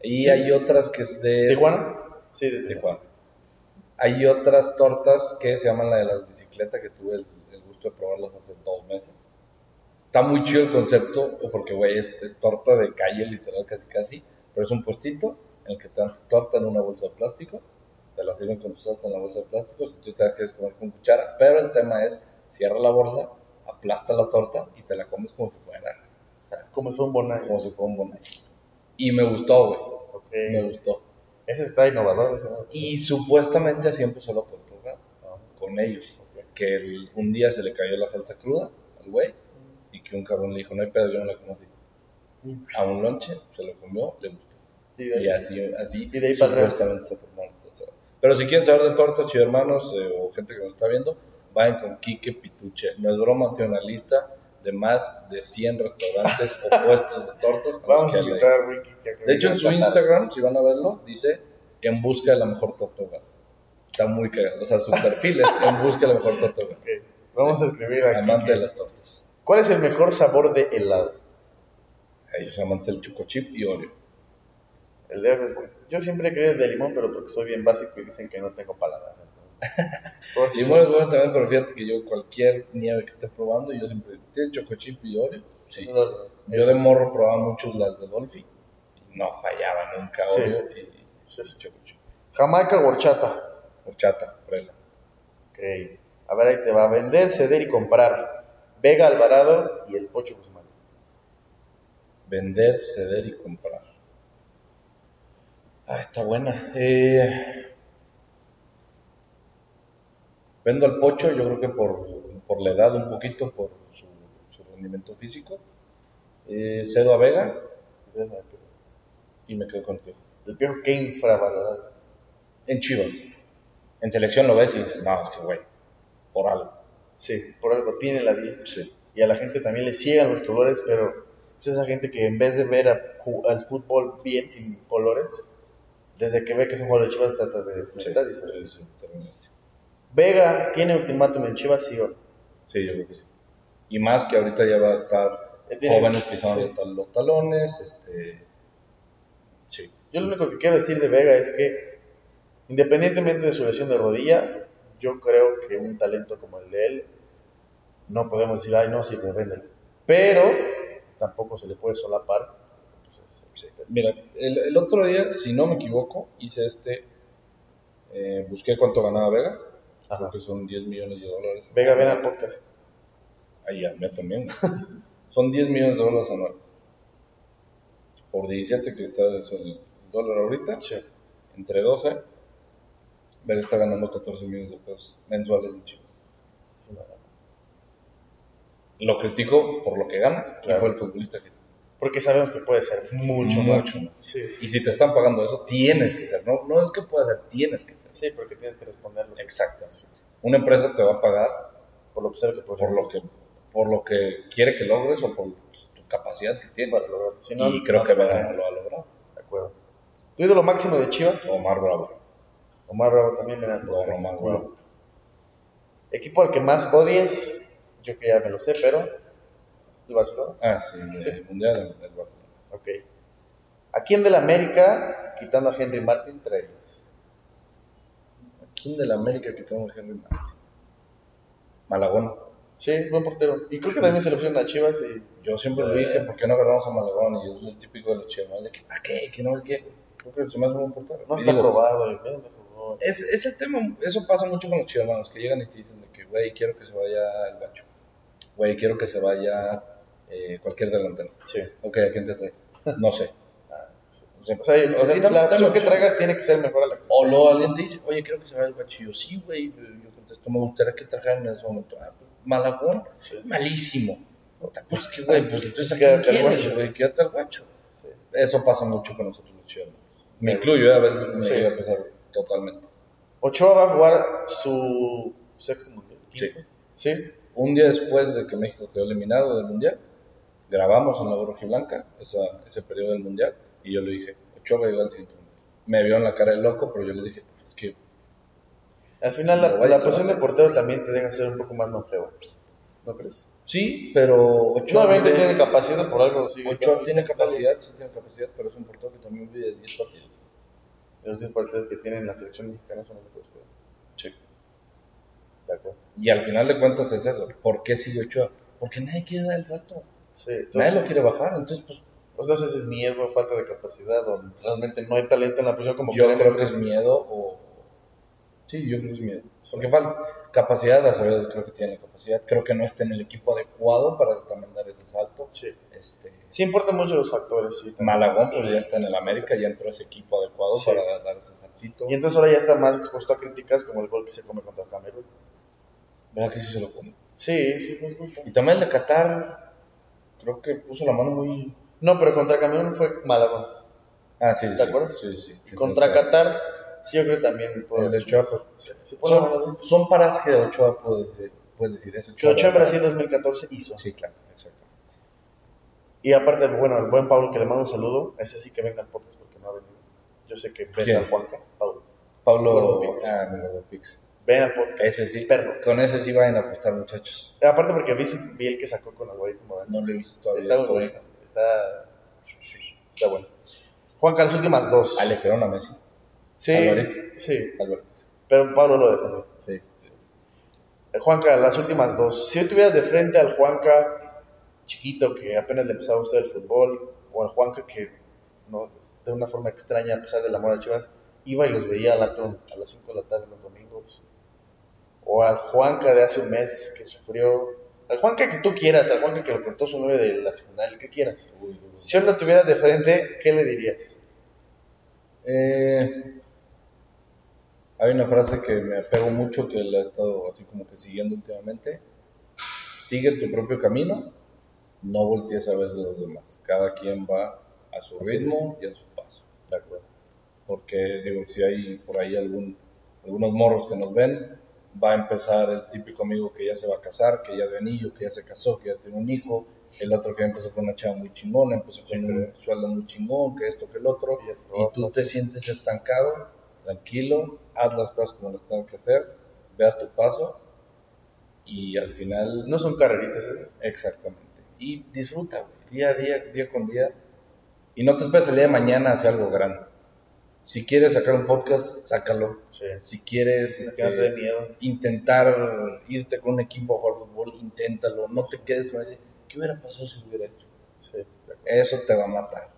y hay otras que es de ¿Tijuana? Sí, de Tijuana. Hay otras tortas que se llaman la de las bicicletas, que tuve el, el gusto de probarlas hace dos meses. Está muy chido el concepto, porque, güey, es, es torta de calle, literal, casi casi, pero es un puestito en el que te dan tu torta en una bolsa de plástico, te la sirven con tu salsa en la bolsa de plástico, si tú te la quieres comer con cuchara, pero el tema es, cierra la bolsa, aplasta la torta y te la comes como si fuera, o sea, Como si fuera un bonais. como si fuera un. Y me gustó, güey, me gustó. Ese está innovador. Y supuestamente así empezó la tortuga con ellos. Que el- un día se le cayó la salsa cruda al güey y que un cabrón le dijo, no hay pedo, yo no la como así. A un lonche, se lo comió, le gustó. Y de ahí- Y así, así Y de ahí para arriba. supuestamente se. Pero si quieren saber de tortas, chido hermanos, eh, o gente que nos está viendo, vayan con Quique Pituche. No es broma, tiene una lista de más de 100 restaurantes o puestos de tortas. Vamos a invitar a Ricky. que- que De hecho, en su. Instagram, si van a verlo, dice en busca de la mejor tortuga. Está muy cagado. O sea, su perfil es en busca de la mejor tortuga. Vamos a escribir aquí. Amante de las tortas. ¿Cuál es el mejor sabor de helado? Ellos amante del choco chip y Oreo. El de es bueno. Yo siempre he querido de limón, pero porque soy bien básico y dicen que no tengo paladar. Limón es bueno también, pero fíjate que yo cualquier nieve que esté probando, yo siempre, ¿tiene choco chip y Oreo? Sí. Yo de morro probaba mucho las de Dolphy no fallaba nunca Sí. Oreo y Sí, sí. choco chip. Jamaica o horchata. Horchata, fresa. Ok. A ver, ahí te va. Vender, ceder y comprar. Vega Alvarado y el Pocho Guzmán. Vender, ceder y comprar. Ah, está buena. Eh, vendo al pocho, yo creo que por, por la edad un poquito, por su, su rendimiento físico. Eh, cedo a Vega y me quedo contigo. El piojo que infravalorado. En Chivas. En selección lo ves y dices, no, es que güey, por algo. Sí, por algo tiene la 10. Sí. Y a la gente también le ciegan los colores, pero es esa gente que en vez de ver a al fútbol bien, sin colores, desde que ve que es un jugador de Chivas trata de enfrentar y sí, sí. Vega tiene ultimátum en Chivas, sí o no? Sí, yo creo que sí. Y más que ahorita ya va a estar tiene- jóvenes pisando sí. los talones, este... Sí. Yo lo único que quiero decir de Vega es que, independientemente de su lesión de rodilla, yo creo que un talento como el de él, no podemos decir, ay, no, sí, me venden. Pero tampoco se le puede solapar. Mira, el, el otro día, si no me equivoco, hice este, eh, busqué cuánto ganaba Vega, Ajá. creo que son 10 millones de dólares. Vega, ven al podcast. Ahí yo también. son 10 millones de dólares anuales. Por 17 que está es el dólar ahorita, Sí. entre 12, Vega está ganando 14 millones de pesos mensuales en Chivas. Lo critico por lo que gana, Claro. fue el futbolista que. Porque sabemos que puede ser mucho, Mucho más. Sí, sí. Y si te están pagando eso, tienes que ser. No, no es que puedas ser, tienes que ser. Sí, porque tienes que responderlo. Exacto. Una empresa te va a pagar Por lo que sea que puede por lo que, por lo que quiere que logres o por tu capacidad que tienes. Para lograrlo. Si no, y creo no que Vega pagan. no lo ha logrado. De acuerdo. ¿Tu ídolo máximo de Chivas? Omar Bravo. Omar Bravo también, ven al No. Omar Bravo. Equipo al que más odies, yo que ya me lo sé, pero el Barcelona. Ah, sí, Sí. el Mundial del, del Barcelona. Ok. ¿A quién del América, quitando a Henry Martin, traerías? ¿Quién de la América que tengo Henry Martin? Malagón. Sí, es buen portero. Y creo que también se le pusieron a Chivas y... Yo siempre lo dije, ¿por qué no agarramos a Malagón? Y es el típico de los chivas, de que, ¿para qué? Que no que. Creo que se me hace buen portero. No Y está digo, probado. jugó. Es, ese tema, eso pasa mucho con los chivermanos, que llegan y te dicen de que, güey, quiero que se vaya el bacho. Güey, quiero que se vaya eh, cualquier delantero. Sí. Ok, ¿a quién te trae? No sé. O sea, O sea, o sea, sí, dame- la dame opción que traigas tiene que ser mejor a la que... O luego alguien te dice, oye, quiero que se vaya el. Y yo, sí, güey. Yo contesto, me gustaría que trajeran en ese momento. Ah, pues, Malagón, Sí. malísimo. Pues que, güey, pues entonces, ¿a Quédate al guacho. güey? Quédate al guacho. Sí. Eso pasa mucho con nosotros los chivermanos. Me incluyo, ¿eh? a veces me llega a pesar totalmente. Ochoa va a jugar su sexto mundial. Sí. Sí. Un día después de que México quedó eliminado del Mundial, grabamos en la Blanca esa, ese periodo del Mundial y yo le dije, Ochoa va a llegar al siguiente Mundial. Me vio en la cara de loco, pero yo le dije, es que Al final la, la posición de portero también te deja ser un poco más longevo. ¿No crees? sí, pero Ochoa, Nuevamente vive- tiene capacidad por algo. Sí, Ochoa tiene capacidad, sí tiene capacidad, pero es un portero que también vive 10 partidos. Los 10 partidos que tiene en la selección mexicana son los que puedes. Sí. De acuerdo. Y al final de cuentas es eso. ¿Por qué sigue Ochoa? Porque nadie quiere dar el salto. Sí, Nadie lo quiere bajar. Entonces, pues pues no sé si es miedo, falta de capacidad, o realmente no hay talento en la posición como yo creo que es miedo o... Sí, yo creo que es miedo. Porque falta capacidad, a saber, creo que tiene la capacidad. Creo que no está en el equipo adecuado para también dar ese salto. Sí. Este, Sí importan mucho los factores, sí. Malagón, pues ya está en el América, ya entró ese equipo adecuado Sí. para dar ese saltito. Y entonces ahora ya está más expuesto a críticas como el gol que se come contra Camerún. ¿Verdad que sí se lo come? Sí, sí, fue culpa. Y también el de Qatar, creo que puso la mano muy... No, pero contra Camerún fue Malagón. Ah, sí, ¿Te sí. acuerdas? Sí, sí. sí, contra sí. Qatar, sí, yo creo que también. por- El Ochoa, mano. son, son paradas que Ochoa puedes, decir- puedes decir eso. Que Ochoa en Brasil 2014 hizo. Sí, claro, exactamente. Y aparte, bueno, el buen Pablo que le mando un saludo, ese sí que venga al podcast porque no ha venido. Yo sé que al Juanca, Pablo. Pablo Gordo Pix. Ah, mi Gordo Pix. Al podcast. Ese sí. Perro. Con ese sí vayan a apostar, muchachos. Aparte porque vi, vi el que sacó con algoritmo. No lo he visto todavía. Está muy bueno. Está, está bueno. Juanca, las últimas dos. Ah, le quedaron a Messi. Sí, Alvarito. sí, pero Pablo lo defendió. Sí. Eh, Juanca, las últimas dos. Si hoy tuvieras de frente al Juanca chiquito que apenas le empezaba a gustar el fútbol, o al Juanca que no, de una forma extraña, a pesar del amor a Chivas, iba y los veía al Atron a las 5 de la tarde los domingos, o al Juanca de hace un mes que sufrió, al Juanca que tú quieras, al Juanca que lo cortó su 9 de la secundaria, el que quieras. Uy, uy. Si hoy lo tuvieras de frente, ¿qué le dirías? Eh, hay una frase que me apego mucho que la he estado así como que siguiendo últimamente. Sigue tu propio camino, no voltees a ver de los demás. Cada quien va a su ritmo y a su paso. De acuerdo. Porque digo, si hay por ahí algún, algunos morros que nos ven, va a empezar el típico amigo que ya se va a casar, que ya de anillo, que ya se casó, que ya tiene un hijo, el otro que empezó con una chava muy chingona, empezó con un sueldo muy chingón, que esto, que el otro, Y tú te sientes estancado, tranquilo, haz las cosas como las tienes que hacer, ve a tu paso y al final No son carreritas, ¿eh? Exactamente. Y disfruta, día a día, día con día. Y no te esperes el día de mañana hacer algo grande. Si quieres sacar un podcast, sácalo. Sí. Si quieres este, miedo. intentar irte con un equipo a jugar fútbol, inténtalo. No te quedes con ese, ¿qué hubiera pasado si hubiera hecho? Sí. Eso te va a matar.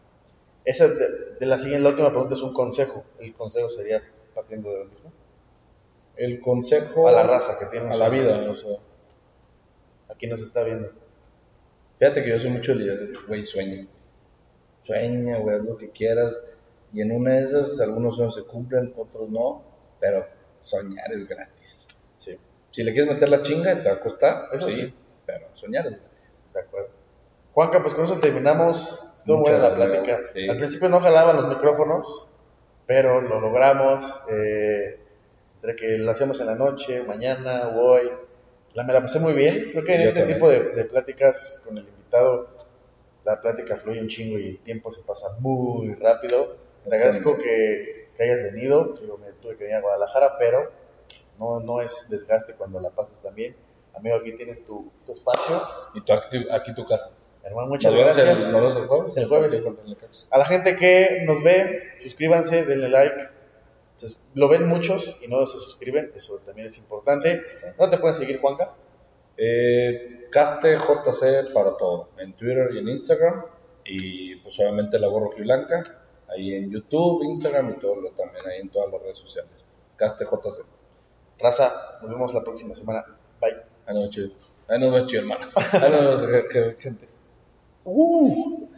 Esa de, de la siguiente, la última pregunta es un consejo. El consejo sería partiendo de lo mismo. El consejo A la raza que tiene a la vida. O sea, Aquí nos está viendo. fíjate que yo soy mucho de, güey, sueña. Sueña, güey, haz lo que quieras. Y en una de esas, algunos sueños se cumplen, otros no. Pero soñar es gratis. Sí, Si le quieres meter la chinga, te va a costar. Eso sí, sí. Pero soñar es gratis. de acuerdo. Juanca, pues con eso terminamos. Estuvo Muchas buena la plática. sí. Al principio no jalaban los micrófonos, pero lo logramos. Eh, entre que lo hacíamos en la noche, mañana o hoy. La, me la pasé muy bien. Creo que en Yo este también. tipo de, de pláticas con el invitado, la plática fluye un chingo y el tiempo se pasa muy rápido. Te Es agradezco que, que hayas venido. Digo, me tuve que venir a Guadalajara, pero no, no es desgaste cuando la pasas también. Amigo, aquí tienes tu, tu espacio. Y tú aquí, aquí tu casa. Hermano, muchas Nos vemos el- gracias. nos vemos el jueves. El jueves. A la gente que nos ve, suscríbanse, denle like. Lo ven muchos y no se suscriben, eso también es importante. ¿No te pueden seguir, Juanca? Eh, Caste JC para todo. En Twitter y en Instagram. Y pues obviamente la gorro blanca. Ahí en YouTube, Instagram y todo lo también. Ahí en todas las redes sociales. Caste JC. Raza, nos vemos la próxima semana. Bye. Chido. Ahí nos vemos, chido, hermanos. Ahí nos vemos, gente. Uh.